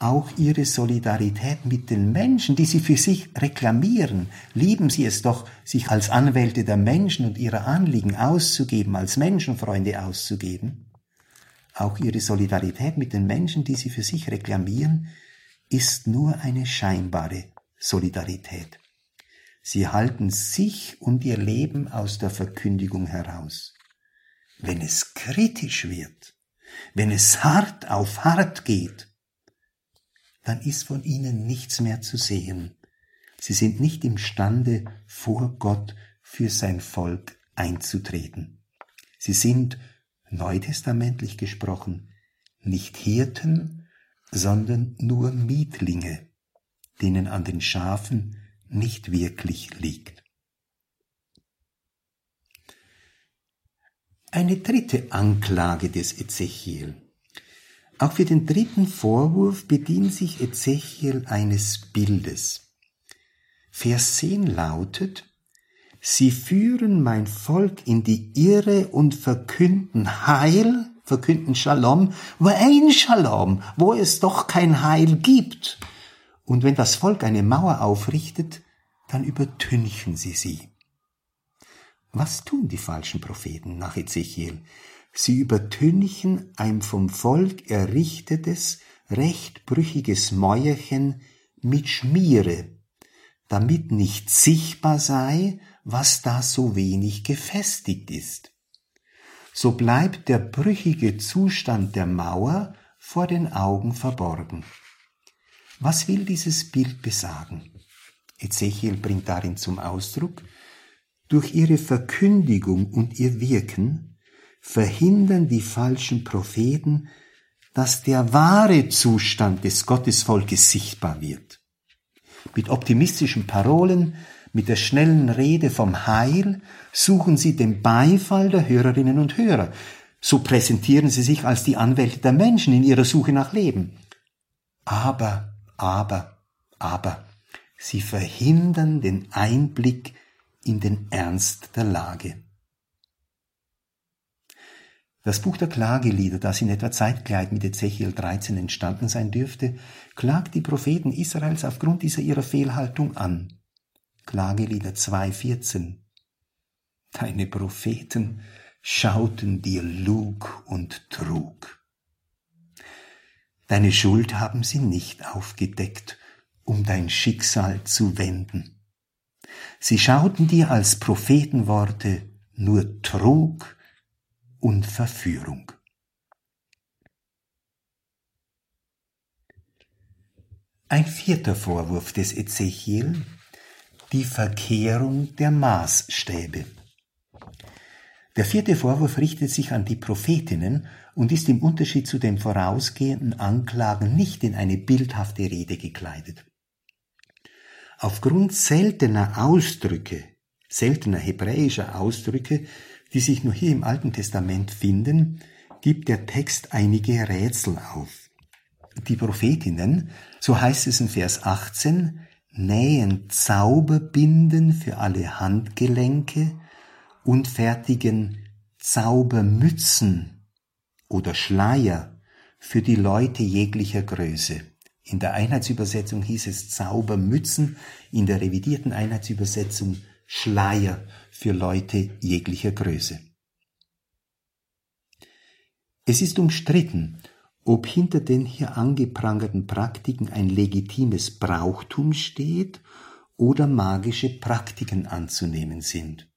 Speaker 2: auch ihre Solidarität mit den Menschen, die sie für sich reklamieren. Lieben sie es doch, sich als Anwälte der Menschen und ihrer Anliegen auszugeben, als Menschenfreunde auszugeben. Auch ihre Solidarität mit den Menschen, die sie für sich reklamieren, ist nur eine scheinbare Solidarität. Sie halten sich und ihr Leben aus der Verkündigung heraus. Wenn es kritisch wird, wenn es hart auf hart geht, dann ist von ihnen nichts mehr zu sehen. Sie sind nicht imstande, vor Gott für sein Volk einzutreten. Sie sind, neutestamentlich gesprochen, nicht Hirten, sondern nur Mietlinge, denen an den Schafen nicht wirklich liegt. Eine dritte Anklage des Ezechiel. Auch für den dritten Vorwurf bedient sich Ezechiel eines Bildes. Vers 10 lautet, Sie führen mein Volk in die Irre und verkünden Heil, verkünden Shalom, wo ein Shalom, wo es doch kein Heil gibt. Und wenn das Volk eine Mauer aufrichtet, dann übertünchen sie sie. Was tun die falschen Propheten nach Ezechiel? Sie übertünchen ein vom Volk errichtetes, rechtbrüchiges Mäuerchen mit Schmiere, damit nicht sichtbar sei, was da so wenig gefestigt ist. So bleibt der brüchige Zustand der Mauer vor den Augen verborgen. Was will dieses Bild besagen? Ezechiel bringt darin zum Ausdruck, durch ihre Verkündigung und ihr Wirken verhindern die falschen Propheten, dass der wahre Zustand des Gottesvolkes sichtbar wird. Mit optimistischen Parolen, mit der schnellen Rede vom Heil suchen sie den Beifall der Hörerinnen und Hörer. So präsentieren sie sich als die Anwälte der Menschen in ihrer Suche nach Leben. Aber, aber, aber, sie verhindern den Einblick in den Ernst der Lage. Das Buch der Klagelieder, das in etwa zeitgleich mit Ezechiel 13 entstanden sein dürfte, klagt die Propheten Israels aufgrund dieser ihrer Fehlhaltung an. Klagelieder 2,14 Deine Propheten schauten dir Lug und Trug. Deine Schuld haben sie nicht aufgedeckt, um dein Schicksal zu wenden. Sie schauten dir als Prophetenworte nur Trug und Verführung. Ein vierter Vorwurf des Ezechiel, die Verkehrung der Maßstäbe. Der vierte Vorwurf richtet sich an die Prophetinnen und ist im Unterschied zu den vorausgehenden Anklagen nicht in eine bildhafte Rede gekleidet. Aufgrund seltener Ausdrücke, seltener hebräischer Ausdrücke, die sich nur hier im Alten Testament finden, gibt der Text einige Rätsel auf. Die Prophetinnen, so heißt es in Vers 18, nähen Zauberbinden für alle Handgelenke und fertigen Zaubermützen oder Schleier für die Leute jeglicher Größe. In der Einheitsübersetzung hieß es Zaubermützen, in der revidierten Einheitsübersetzung Schleier für Leute jeglicher Größe. Es ist umstritten, ob hinter den hier angeprangerten Praktiken ein legitimes Brauchtum steht oder magische Praktiken anzunehmen sind.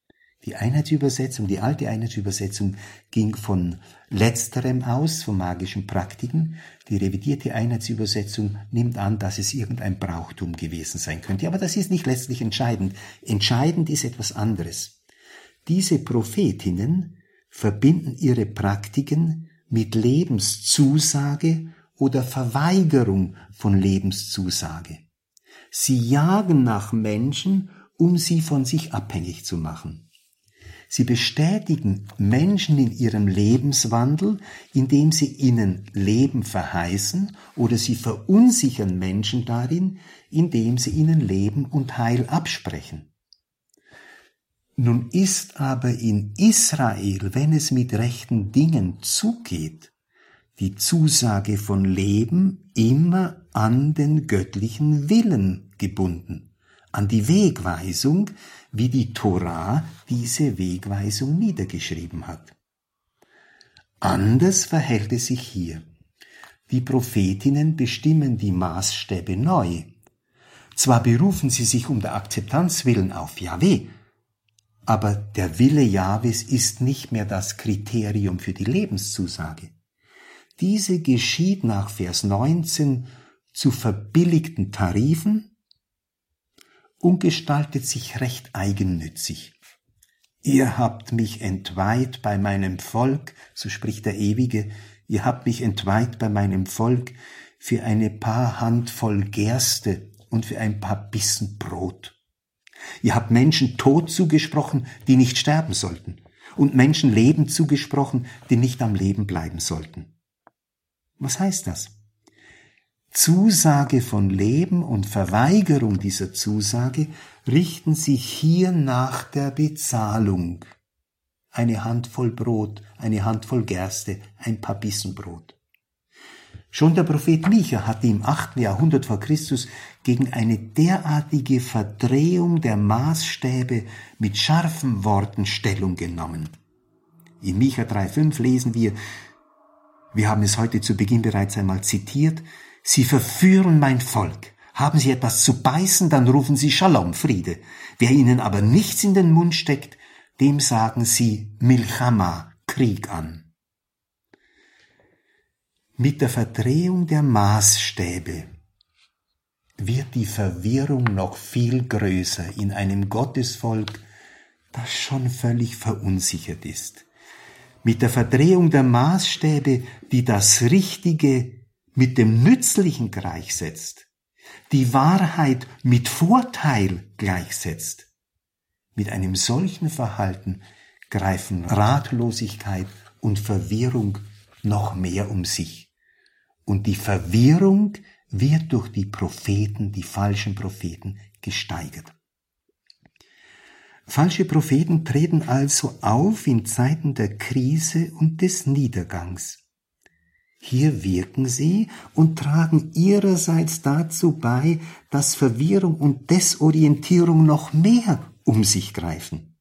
Speaker 2: Die Einheitsübersetzung, die alte Einheitsübersetzung ging von letzterem aus, von magischen Praktiken. Die revidierte Einheitsübersetzung nimmt an, dass es irgendein Brauchtum gewesen sein könnte. Aber das ist nicht letztlich entscheidend. Entscheidend ist etwas anderes. Diese Prophetinnen verbinden ihre Praktiken mit Lebenszusage oder Verweigerung von Lebenszusage. Sie jagen nach Menschen, um sie von sich abhängig zu machen. Sie bestätigen Menschen in ihrem Lebenswandel, indem sie ihnen Leben verheißen oder sie verunsichern Menschen darin, indem sie ihnen Leben und Heil absprechen. Nun ist aber in Israel, wenn es mit rechten Dingen zugeht, die Zusage von Leben immer an den göttlichen Willen gebunden, an die Wegweisung, wie die Torah diese Wegweisung niedergeschrieben hat. Anders verhält es sich hier. Die Prophetinnen bestimmen die Maßstäbe neu. Zwar berufen sie sich um der Akzeptanz willen auf Yahweh, aber der Wille Jahwes ist nicht mehr das Kriterium für die Lebenszusage. Diese geschieht nach Vers 19 zu verbilligten Tarifen und gestaltet sich recht eigennützig. Ihr habt mich entweiht bei meinem Volk, so spricht der Ewige, ihr habt mich entweiht bei meinem Volk für eine paar Handvoll Gerste und für ein paar Bissen Brot. Ihr habt Menschen Tod zugesprochen, die nicht sterben sollten, und Menschen Leben zugesprochen, die nicht am Leben bleiben sollten. Was heißt das? Zusage von Leben und Verweigerung dieser Zusage richten sich hier nach der Bezahlung. Eine Handvoll Brot, eine Handvoll Gerste, ein paar Bissen Brot. Schon der Prophet Micha hatte im achten Jahrhundert vor Christus gegen eine derartige Verdrehung der Maßstäbe mit scharfen Worten Stellung genommen. In Micha 3,5 lesen wir, wir haben es heute zu Beginn bereits einmal zitiert, Sie verführen mein Volk. Haben Sie etwas zu beißen, dann rufen Sie Shalom, Friede. Wer Ihnen aber nichts in den Mund steckt, dem sagen Sie Milchama, Krieg an. Mit der Verdrehung der Maßstäbe wird die Verwirrung noch viel größer in einem Gottesvolk, das schon völlig verunsichert ist. Mit der Verdrehung der Maßstäbe, die das Richtige mit dem Nützlichen gleichsetzt, die Wahrheit mit Vorteil gleichsetzt. Mit einem solchen Verhalten greifen Ratlosigkeit und Verwirrung noch mehr um sich. Und die Verwirrung wird durch die Propheten, die falschen Propheten, gesteigert. Falsche Propheten treten also auf in Zeiten der Krise und des Niedergangs. Hier wirken sie und tragen ihrerseits dazu bei, dass Verwirrung und Desorientierung noch mehr um sich greifen.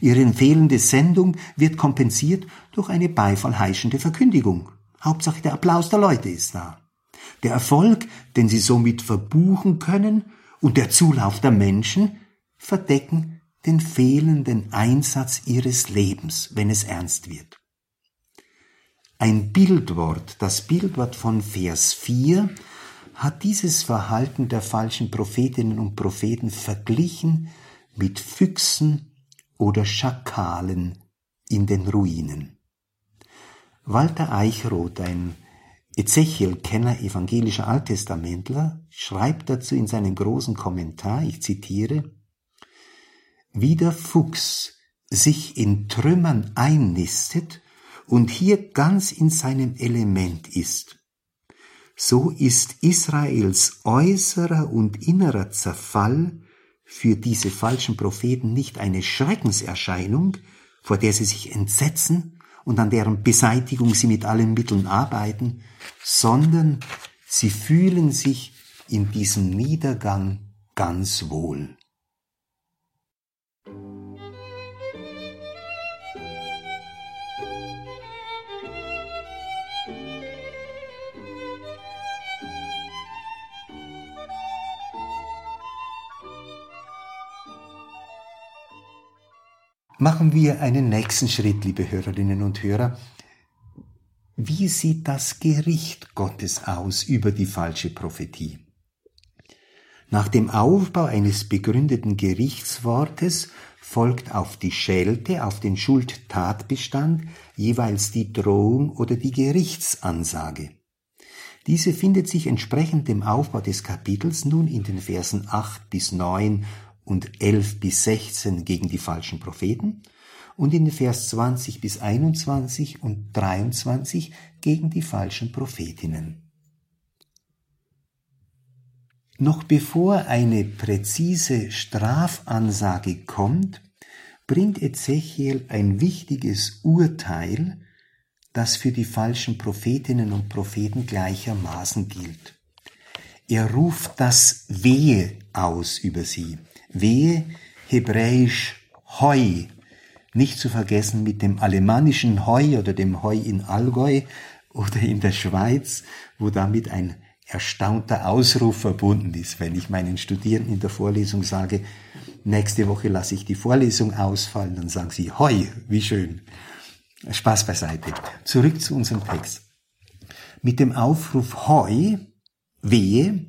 Speaker 2: Ihre fehlende Sendung wird kompensiert durch eine beifallheischende Verkündigung. Hauptsache der Applaus der Leute ist da. Der Erfolg, den sie somit verbuchen können, und der Zulauf der Menschen verdecken den fehlenden Einsatz ihres Lebens, wenn es ernst wird. Ein Bildwort, das Bildwort von Vers 4, hat dieses Verhalten der falschen Prophetinnen und Propheten verglichen mit Füchsen oder Schakalen in den Ruinen. Walter Eichroth, ein Ezechiel-Kenner evangelischer Alttestamentler, schreibt dazu in seinem großen Kommentar, ich zitiere, wie der Fuchs sich in Trümmern einnistet und hier ganz in seinem Element ist, so ist Israels äußerer und innerer Zerfall für diese falschen Propheten nicht eine Schreckenserscheinung, vor der sie sich entsetzen, und an deren Beseitigung sie mit allen Mitteln arbeiten, sondern sie fühlen sich in diesem Niedergang ganz wohl. Machen wir einen nächsten Schritt, liebe Hörerinnen und Hörer. Wie sieht das Gericht Gottes aus über die falsche Prophetie? Nach dem Aufbau eines begründeten Gerichtswortes folgt auf die Schelte, auf den Schuldtatbestand jeweils die Drohung oder die Gerichtsansage. Diese findet sich entsprechend dem Aufbau des Kapitels nun in den Versen 8 bis 9 und 11 bis 16 gegen die falschen Propheten und in Vers 20 bis 21 und 23 gegen die falschen Prophetinnen. Noch bevor eine präzise Strafansage kommt, bringt Ezechiel ein wichtiges Urteil, das für die falschen Prophetinnen und Propheten gleichermaßen gilt. Er ruft das Wehe aus über sie. Wehe, hebräisch Heu, nicht zu vergessen mit dem alemannischen Heu oder dem Heu in Allgäu oder in der Schweiz, wo damit ein erstaunter Ausruf verbunden ist, wenn ich meinen Studierenden in der Vorlesung sage, nächste Woche lasse ich die Vorlesung ausfallen, dann sagen sie, hoi, wie schön. Spaß beiseite. Zurück zu unserem Text. Mit dem Aufruf hoi, wehe,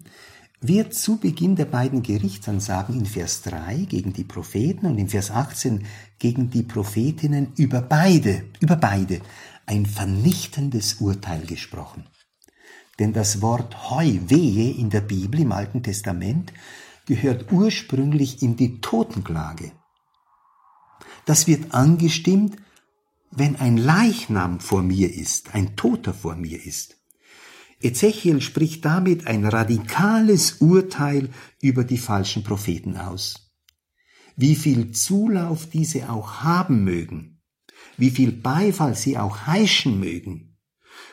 Speaker 2: wird zu Beginn der beiden Gerichtsansagen in Vers 3 gegen die Propheten und in Vers 18 gegen die Prophetinnen über beide, über beide ein vernichtendes Urteil gesprochen. Denn das Wort Heu, wehe in der Bibel im Alten Testament gehört ursprünglich in die Totenklage. Das wird angestimmt, wenn ein Leichnam vor mir ist, ein Toter vor mir ist. Ezechiel spricht damit ein radikales Urteil über die falschen Propheten aus. Wie viel Zulauf diese auch haben mögen, wie viel Beifall sie auch heischen mögen,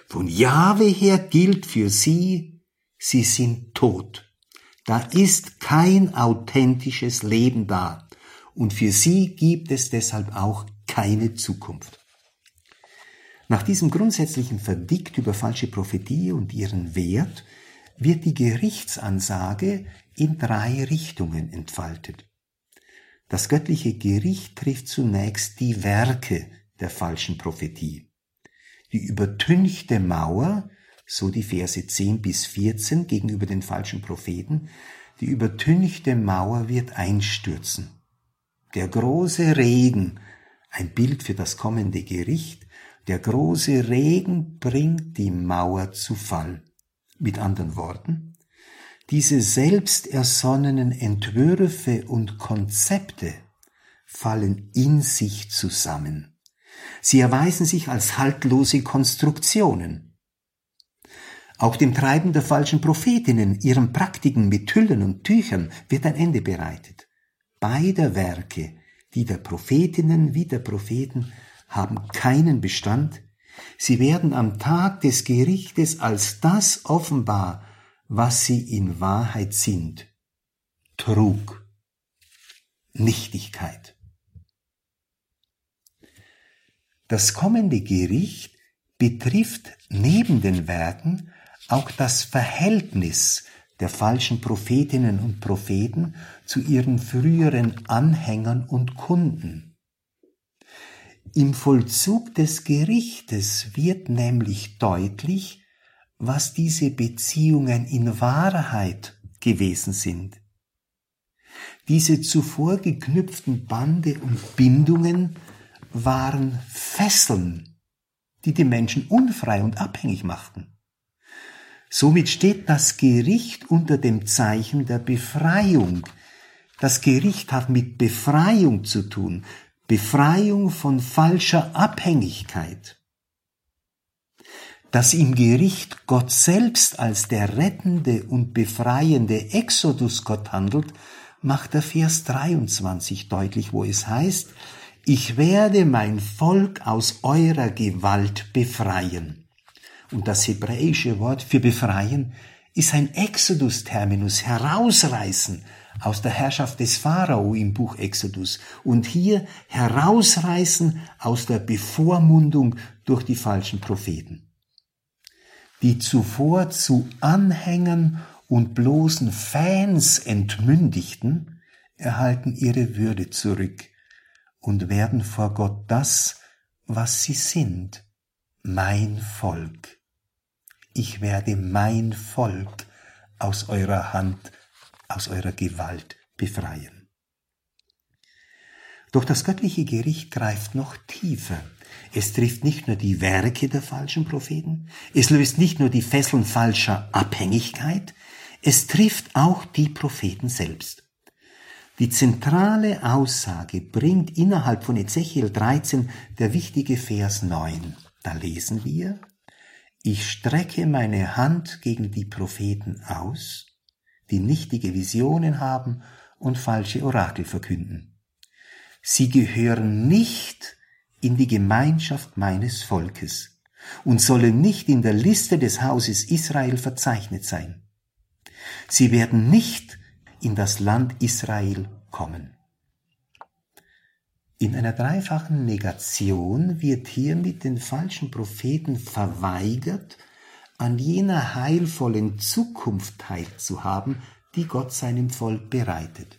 Speaker 2: von Jahwe her gilt für sie, sie sind tot. Da ist kein authentisches Leben da. Und für sie gibt es deshalb auch keine Zukunft. Nach diesem grundsätzlichen Verdikt über falsche Prophetie und ihren Wert wird die Gerichtsansage in drei Richtungen entfaltet. Das göttliche Gericht trifft zunächst die Werke der falschen Prophetie. Die übertünchte Mauer, so die Verse 10 bis 14 gegenüber den falschen Propheten, die übertünchte Mauer wird einstürzen. Der große Regen, ein Bild für das kommende Gericht, der große Regen bringt die Mauer zu Fall. Mit anderen Worten, diese selbst ersonnenen Entwürfe und Konzepte fallen in sich zusammen. Sie erweisen sich als haltlose Konstruktionen. Auch dem Treiben der falschen Prophetinnen, ihren Praktiken mit Hüllen und Tüchern wird ein Ende bereitet. Beider Werke, die der Prophetinnen wie der Propheten, haben keinen Bestand. Sie werden am Tag des Gerichtes als das offenbar, was sie in Wahrheit sind. Trug. Nichtigkeit. Das kommende Gericht betrifft neben den Werken auch das Verhältnis der falschen Prophetinnen und Propheten zu ihren früheren Anhängern und Kunden. Im Vollzug des Gerichtes wird nämlich deutlich, was diese Beziehungen in Wahrheit gewesen sind. Diese zuvor geknüpften Bande und Bindungen waren Fesseln, die die Menschen unfrei und abhängig machten. Somit steht das Gericht unter dem Zeichen der Befreiung. Das Gericht hat mit Befreiung zu tun, Befreiung von falscher Abhängigkeit. Dass im Gericht Gott selbst als der rettende und befreiende Exodus-Gott handelt, macht der Vers 23 deutlich, wo es heißt, ich werde mein Volk aus eurer Gewalt befreien. Und das hebräische Wort für befreien ist ein Exodus-Terminus, herausreißen aus der Herrschaft des Pharao im Buch Exodus und hier herausreißen aus der Bevormundung durch die falschen Propheten, die zuvor zu Anhängern und bloßen Fans entmündigten, erhalten ihre Würde zurück und werden vor Gott das, was sie sind, mein Volk. Ich werde mein Volk aus eurer Hand aus eurer Gewalt befreien. Doch das göttliche Gericht greift noch tiefer. Es trifft nicht nur die Werke der falschen Propheten, es löst nicht nur die Fesseln falscher Abhängigkeit, es trifft auch die Propheten selbst. Die zentrale Aussage bringt innerhalb von Ezechiel 13 der wichtige Vers 9. Da lesen wir, ich strecke meine Hand gegen die Propheten aus, die nichtige Visionen haben und falsche Orakel verkünden. Sie gehören nicht in die Gemeinschaft meines Volkes und sollen nicht in der Liste des Hauses Israel verzeichnet sein. Sie werden nicht in das Land Israel kommen. In einer dreifachen Negation wird hiermit den falschen Propheten verweigert, an jener heilvollen Zukunft teilzuhaben, die Gott seinem Volk bereitet.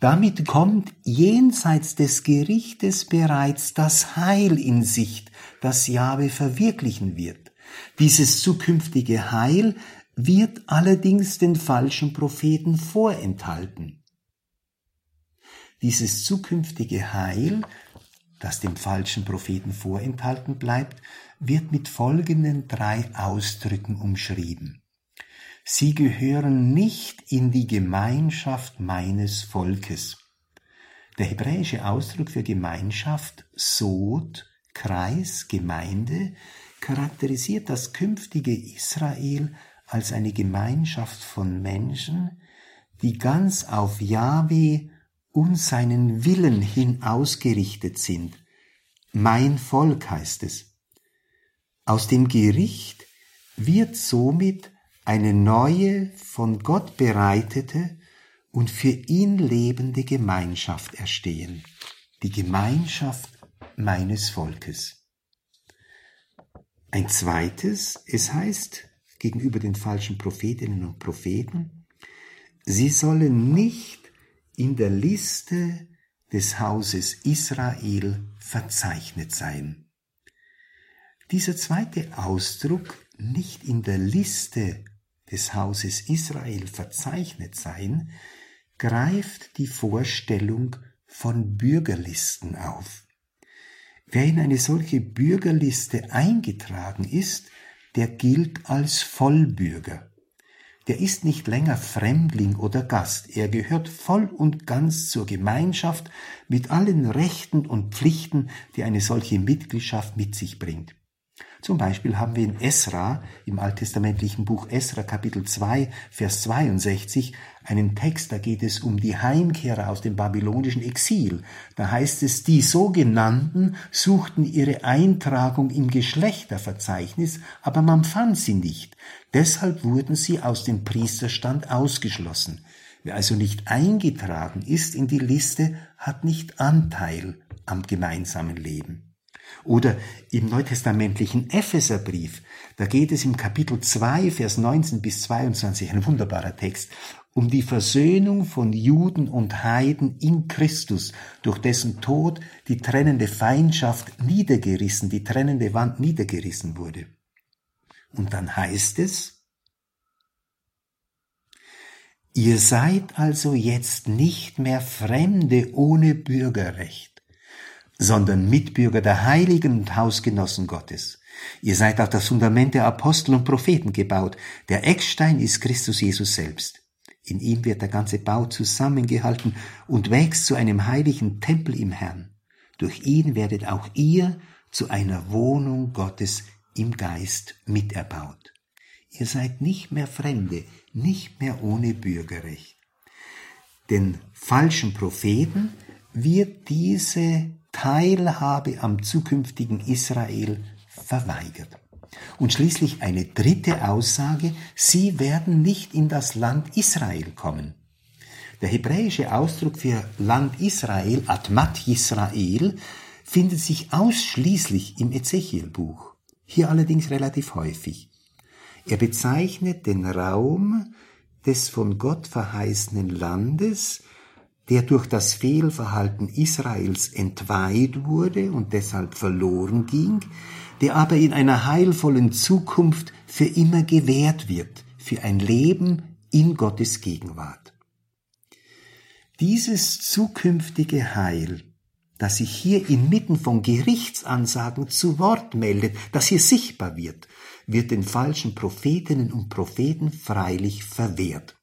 Speaker 2: Damit kommt jenseits des Gerichtes bereits das Heil in Sicht, das Jahwe verwirklichen wird. Dieses zukünftige Heil wird allerdings den falschen Propheten vorenthalten. Dieses zukünftige Heil, das dem falschen Propheten vorenthalten bleibt, wird mit folgenden drei Ausdrücken umschrieben. Sie gehören nicht in die Gemeinschaft meines Volkes. Der hebräische Ausdruck für Gemeinschaft, Sod, Kreis, Gemeinde, charakterisiert das künftige Israel als eine Gemeinschaft von Menschen, die ganz auf Yahweh und seinen Willen hin ausgerichtet sind. Mein Volk heißt es. Aus dem Gericht wird somit eine neue, von Gott bereitete und für ihn lebende Gemeinschaft erstehen. Die Gemeinschaft meines Volkes. Ein zweites, es heißt gegenüber den falschen Prophetinnen und Propheten, sie sollen nicht in der Liste des Hauses Israel verzeichnet sein. Dieser zweite Ausdruck, nicht in der Liste des Hauses Israel verzeichnet sein, greift die Vorstellung von Bürgerlisten auf. Wer in eine solche Bürgerliste eingetragen ist, der gilt als Vollbürger der ist nicht länger Fremdling oder Gast, er gehört voll und ganz zur Gemeinschaft mit allen Rechten und Pflichten, die eine solche Mitgliedschaft mit sich bringt. Zum Beispiel haben wir in Esra, im alttestamentlichen Buch Esra Kapitel 2, Vers 62, einen Text, da geht es um die Heimkehrer aus dem babylonischen Exil. Da heißt es, die sogenannten suchten ihre Eintragung im Geschlechterverzeichnis, aber man fand sie nicht. Deshalb wurden sie aus dem Priesterstand ausgeschlossen. Wer also nicht eingetragen ist in die Liste, hat nicht Anteil am gemeinsamen Leben. Oder im neutestamentlichen Epheserbrief, da geht es im Kapitel 2, Vers 19 bis 22, ein wunderbarer Text, um die Versöhnung von Juden und Heiden in Christus, durch dessen Tod die trennende Feindschaft niedergerissen, die trennende Wand niedergerissen wurde. Und dann heißt es, Ihr seid also jetzt nicht mehr Fremde ohne Bürgerrecht sondern Mitbürger der Heiligen und Hausgenossen Gottes. Ihr seid auf das Fundament der Apostel und Propheten gebaut. Der Eckstein ist Christus Jesus selbst. In ihm wird der ganze Bau zusammengehalten und wächst zu einem heiligen Tempel im Herrn. Durch ihn werdet auch ihr zu einer Wohnung Gottes im Geist miterbaut. Ihr seid nicht mehr Fremde, nicht mehr ohne Bürgerrecht. Den falschen Propheten wird diese Teilhabe am zukünftigen Israel verweigert. Und schließlich eine dritte Aussage, sie werden nicht in das Land Israel kommen. Der hebräische Ausdruck für Land Israel, Atmat Israel, findet sich ausschließlich im Ezechielbuch, hier allerdings relativ häufig. Er bezeichnet den Raum des von Gott verheißenen Landes, der durch das Fehlverhalten Israels entweiht wurde und deshalb verloren ging, der aber in einer heilvollen Zukunft für immer gewährt wird, für ein Leben in Gottes Gegenwart. Dieses zukünftige Heil, das sich hier inmitten von Gerichtsansagen zu Wort meldet, das hier sichtbar wird, wird den falschen Prophetinnen und Propheten freilich verwehrt.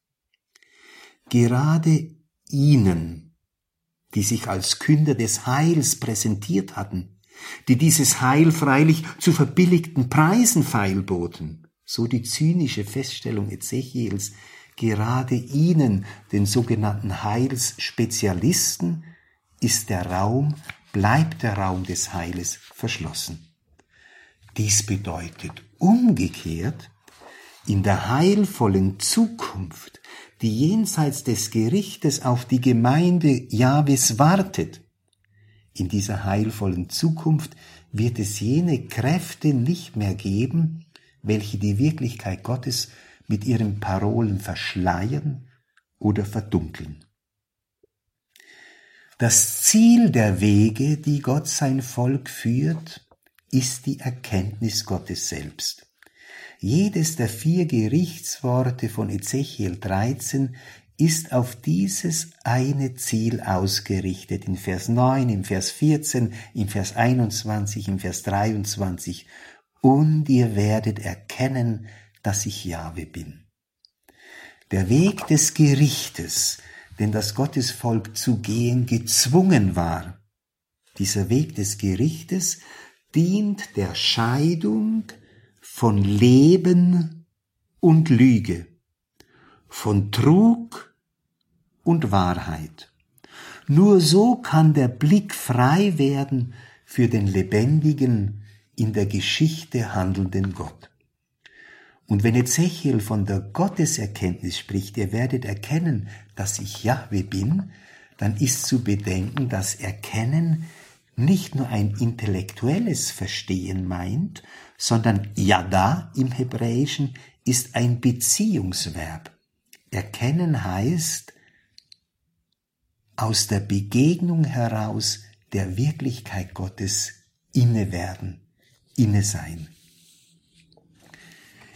Speaker 2: Gerade ihnen, die sich als Künder des Heils präsentiert hatten, die dieses Heil freilich zu verbilligten Preisen feilboten, so die zynische Feststellung Ezechiels, gerade ihnen, den sogenannten Heilsspezialisten, ist der Raum, bleibt der Raum des Heiles verschlossen. Dies bedeutet umgekehrt, in der heilvollen Zukunft, die jenseits des Gerichtes auf die Gemeinde Jahwes wartet, in dieser heilvollen Zukunft wird es jene Kräfte nicht mehr geben, welche die Wirklichkeit Gottes mit ihren Parolen verschleiern oder verdunkeln. Das Ziel der Wege, die Gott sein Volk führt, ist die Erkenntnis Gottes selbst. Jedes der vier Gerichtsworte von Ezechiel 13 ist auf dieses eine Ziel ausgerichtet. In Vers 9, im Vers 14, im Vers 21, im Vers 23. Und ihr werdet erkennen, dass ich Jahwe bin. Der Weg des Gerichtes, den das Gottesvolk zu gehen gezwungen war, dieser Weg des Gerichtes dient der Scheidung von Leben und Lüge, von Trug und Wahrheit. Nur so kann der Blick frei werden für den lebendigen, in der Geschichte handelnden Gott. Und wenn Ezechiel von der Gotteserkenntnis spricht, ihr werdet erkennen, dass ich Jahwe bin, dann ist zu bedenken, dass Erkennen nicht nur ein intellektuelles Verstehen meint, sondern Yada im Hebräischen ist ein Beziehungsverb. Erkennen heißt aus der Begegnung heraus der Wirklichkeit Gottes inne werden, inne sein.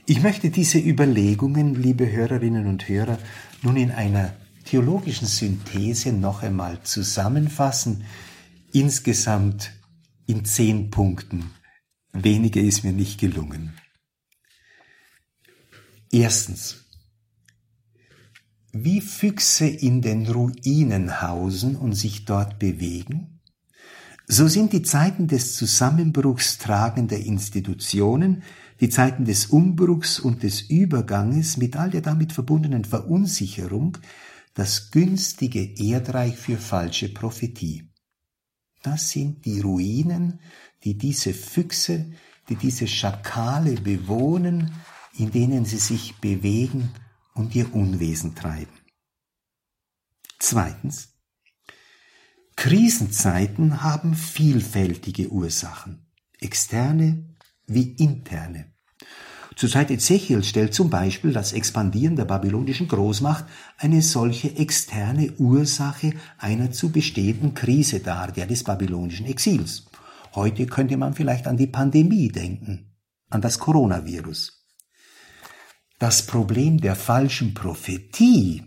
Speaker 2: Ich möchte diese Überlegungen, liebe Hörerinnen und Hörer, nun in einer theologischen Synthese noch einmal zusammenfassen, insgesamt in zehn Punkten. Weniger ist mir nicht gelungen. Erstens. Wie Füchse in den Ruinen hausen und sich dort bewegen, so sind die Zeiten des Zusammenbruchs tragender Institutionen die Zeiten des Umbruchs und des Überganges mit all der damit verbundenen Verunsicherung das günstige Erdreich für falsche Prophetie. Das sind die Ruinen, die diese Füchse, die diese Schakale bewohnen, in denen sie sich bewegen und ihr Unwesen treiben. Zweitens. Krisenzeiten haben vielfältige Ursachen, externe wie interne. Zur Zeit Ezechiel stellt zum Beispiel das Expandieren der babylonischen Großmacht eine solche externe Ursache einer zu bestehenden Krise dar, der des babylonischen Exils. Heute könnte man vielleicht an die Pandemie denken, an das Coronavirus. Das Problem der falschen Prophetie,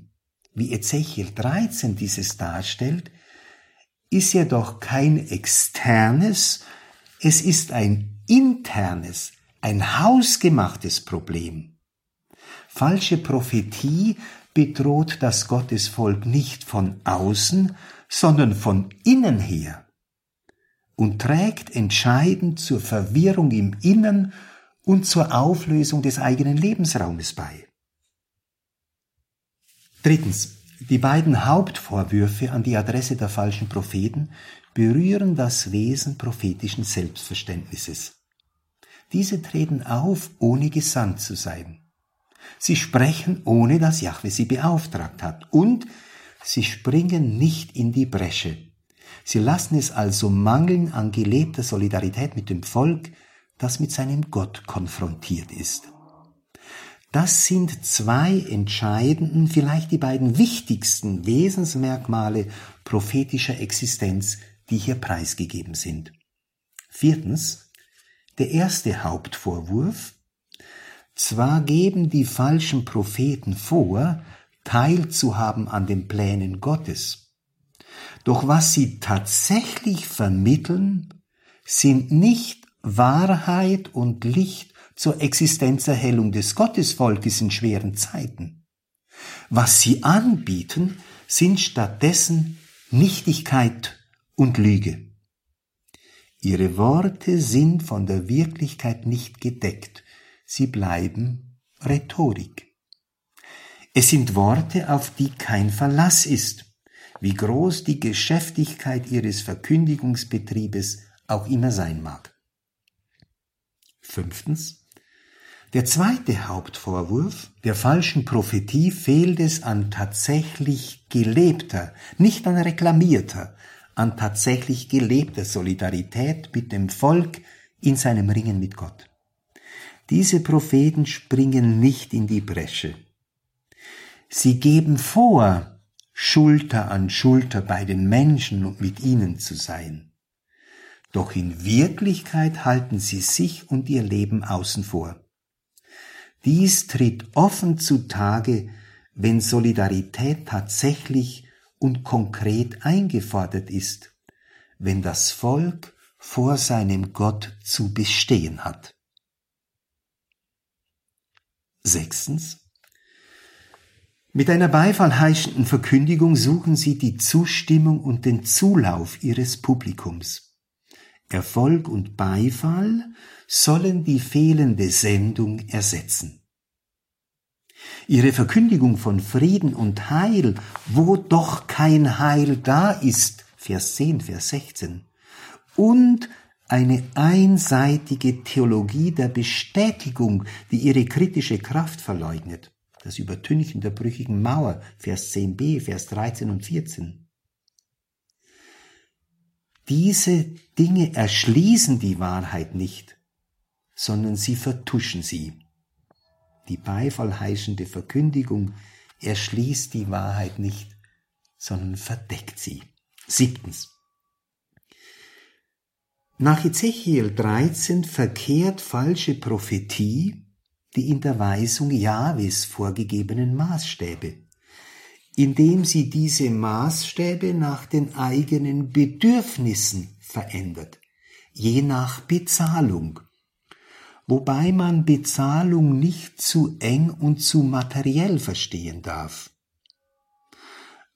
Speaker 2: wie Ezechiel 13 dieses darstellt, ist jedoch kein externes, es ist ein internes, ein hausgemachtes Problem. Falsche Prophetie bedroht das Gottesvolk nicht von außen, sondern von innen her und trägt entscheidend zur Verwirrung im Innern und zur Auflösung des eigenen Lebensraumes bei. Drittens. Die beiden Hauptvorwürfe an die Adresse der falschen Propheten berühren das Wesen prophetischen Selbstverständnisses. Diese treten auf, ohne gesandt zu sein. Sie sprechen, ohne dass Jahwe sie beauftragt hat. Und sie springen nicht in die Bresche. Sie lassen es also mangeln an gelebter Solidarität mit dem Volk, das mit seinem Gott konfrontiert ist. Das sind zwei entscheidenden, vielleicht die beiden wichtigsten Wesensmerkmale prophetischer Existenz, die hier preisgegeben sind. Viertens, der erste Hauptvorwurf Zwar geben die falschen Propheten vor, teilzuhaben an den Plänen Gottes, doch was sie tatsächlich vermitteln, sind nicht Wahrheit und Licht zur Existenzerhellung des Gottesvolkes in schweren Zeiten. Was sie anbieten, sind stattdessen Nichtigkeit und Lüge. Ihre Worte sind von der Wirklichkeit nicht gedeckt, sie bleiben Rhetorik. Es sind Worte, auf die kein Verlass ist, wie groß die Geschäftigkeit ihres Verkündigungsbetriebes auch immer sein mag. Fünftens. Der zweite Hauptvorwurf der falschen Prophetie fehlt es an tatsächlich gelebter, nicht an reklamierter, an tatsächlich gelebter Solidarität mit dem Volk in seinem Ringen mit Gott. Diese Propheten springen nicht in die Bresche. Sie geben vor, Schulter an Schulter bei den Menschen und mit ihnen zu sein. Doch in Wirklichkeit halten sie sich und ihr Leben außen vor. Dies tritt offen zutage, wenn Solidarität tatsächlich und konkret eingefordert ist, wenn das Volk vor seinem Gott zu bestehen hat. Sechstens. Mit einer beifallheischenden Verkündigung suchen sie die Zustimmung und den Zulauf ihres Publikums. Erfolg und Beifall sollen die fehlende Sendung ersetzen. Ihre Verkündigung von Frieden und Heil, wo doch kein Heil da ist, Vers 10, Vers 16, und eine einseitige Theologie der Bestätigung, die ihre kritische Kraft verleugnet. Das Übertünchen der brüchigen Mauer, Vers 10b, Vers 13 und 14. Diese Dinge erschließen die Wahrheit nicht, sondern sie vertuschen sie die beifallheischende Verkündigung erschließt die Wahrheit nicht, sondern verdeckt sie. Siebtens. Nach Ezechiel 13 verkehrt falsche Prophetie die in der Weisung Jahwes vorgegebenen Maßstäbe, indem sie diese Maßstäbe nach den eigenen Bedürfnissen verändert, je nach Bezahlung wobei man Bezahlung nicht zu eng und zu materiell verstehen darf.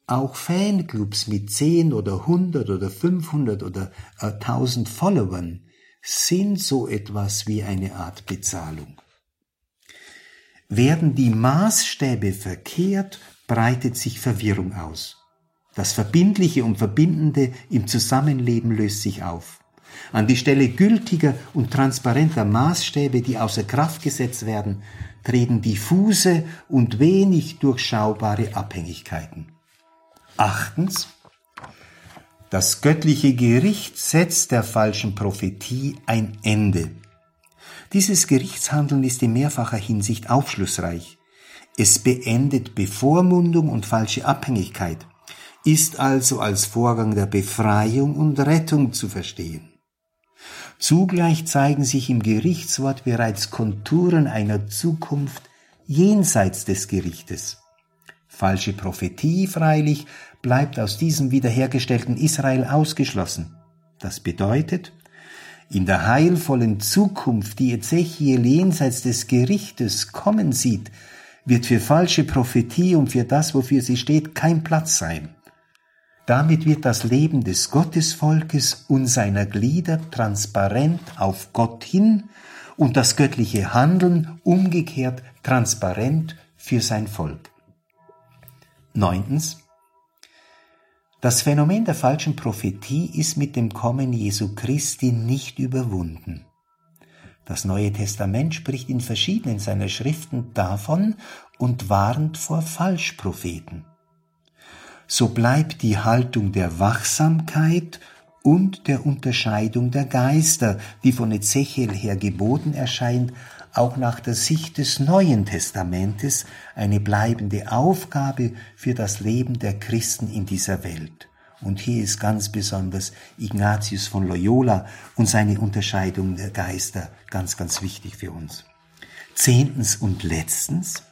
Speaker 2: Auch Fanclubs mit 10 oder 100 oder 500 oder 1000 Followern sind so etwas wie eine Art Bezahlung. Werden die Maßstäbe verkehrt, breitet sich Verwirrung aus. Das Verbindliche und Verbindende im Zusammenleben löst sich auf. An die Stelle gültiger und transparenter Maßstäbe, die außer Kraft gesetzt werden, treten diffuse und wenig durchschaubare Abhängigkeiten. Achtens, das göttliche Gericht setzt der falschen Prophetie ein Ende. Dieses Gerichtshandeln ist in mehrfacher Hinsicht aufschlussreich. Es beendet Bevormundung und falsche Abhängigkeit, ist also als Vorgang der Befreiung und Rettung zu verstehen. Zugleich zeigen sich im Gerichtswort bereits Konturen einer Zukunft jenseits des Gerichtes. Falsche Prophetie freilich bleibt aus diesem wiederhergestellten Israel ausgeschlossen. Das bedeutet, in der heilvollen Zukunft, die Ezechiel jenseits des Gerichtes kommen sieht, wird für falsche Prophetie und für das, wofür sie steht, kein Platz sein. Damit wird das Leben des Gottesvolkes und seiner Glieder transparent auf Gott hin und das göttliche Handeln umgekehrt transparent für sein Volk. Neuntens. Das Phänomen der falschen Prophetie ist mit dem Kommen Jesu Christi nicht überwunden. Das Neue Testament spricht in verschiedenen seiner Schriften davon und warnt vor Falschpropheten so bleibt die Haltung der Wachsamkeit und der Unterscheidung der Geister, die von Ezechiel her geboten erscheint, auch nach der Sicht des Neuen Testamentes eine bleibende Aufgabe für das Leben der Christen in dieser Welt. Und hier ist ganz besonders Ignatius von Loyola und seine Unterscheidung der Geister ganz, ganz wichtig für uns. Zehntens und letztens,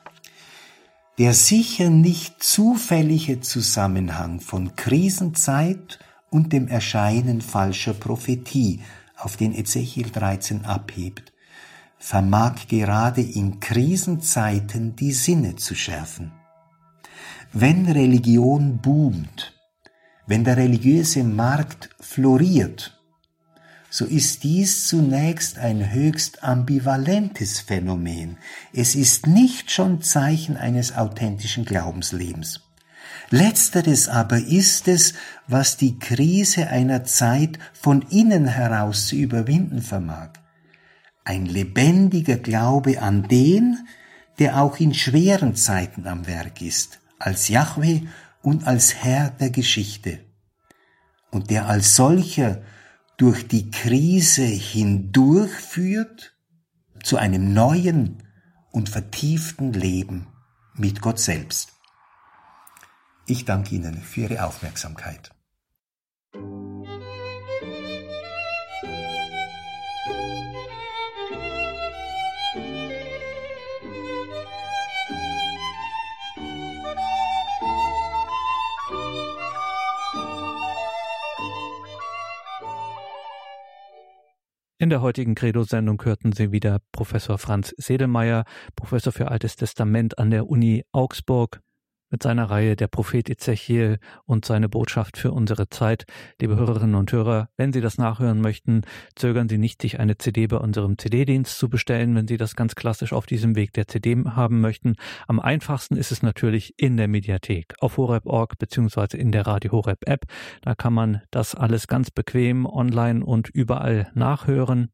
Speaker 2: der sicher nicht zufällige Zusammenhang von Krisenzeit und dem Erscheinen falscher Prophetie, auf den Ezechiel 13 abhebt, vermag gerade in Krisenzeiten die Sinne zu schärfen. Wenn Religion boomt, wenn der religiöse Markt floriert, so ist dies zunächst ein höchst ambivalentes Phänomen. Es ist nicht schon Zeichen eines authentischen Glaubenslebens. Letzteres aber ist es, was die Krise einer Zeit von innen heraus zu überwinden vermag. Ein lebendiger Glaube an den, der auch in schweren Zeiten am Werk ist, als Yahweh und als Herr der Geschichte. Und der als solcher durch die Krise hindurchführt zu einem neuen und vertieften Leben mit Gott selbst. Ich danke Ihnen für Ihre Aufmerksamkeit.
Speaker 1: In der heutigen Credo-Sendung hörten Sie wieder Professor Franz Sedelmeier, Professor für Altes Testament an der Uni Augsburg mit seiner Reihe Der Prophet Ezechiel und seine Botschaft für unsere Zeit. Liebe Hörerinnen und Hörer, wenn Sie das nachhören möchten, zögern Sie nicht, sich eine CD bei unserem CD-Dienst zu bestellen, wenn Sie das ganz klassisch auf diesem Weg der CD haben möchten. Am einfachsten ist es natürlich in der Mediathek auf horeb.org beziehungsweise in der Radio Horeb App. Da kann man das alles ganz bequem online und überall nachhören.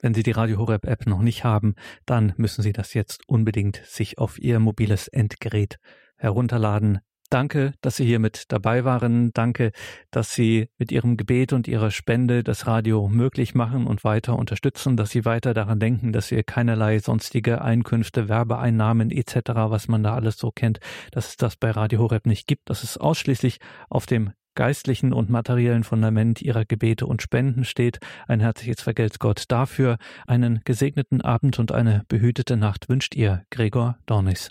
Speaker 1: Wenn Sie die Radio Horeb App noch nicht haben, dann müssen Sie das jetzt unbedingt sich auf Ihr mobiles Endgerät herunterladen. Danke, dass Sie hier mit dabei waren. Danke, dass Sie mit Ihrem Gebet und Ihrer Spende das Radio möglich machen und weiter unterstützen, dass Sie weiter daran denken, dass wir keinerlei sonstige Einkünfte, Werbeeinnahmen etc., was man da alles so kennt, dass es das bei Radio Horeb nicht gibt, dass es ausschließlich auf dem geistlichen und materiellen Fundament ihrer Gebete und Spenden steht. Ein herzliches Vergelt's Gott dafür. Einen gesegneten Abend und eine behütete Nacht wünscht ihr Gregor Dornis.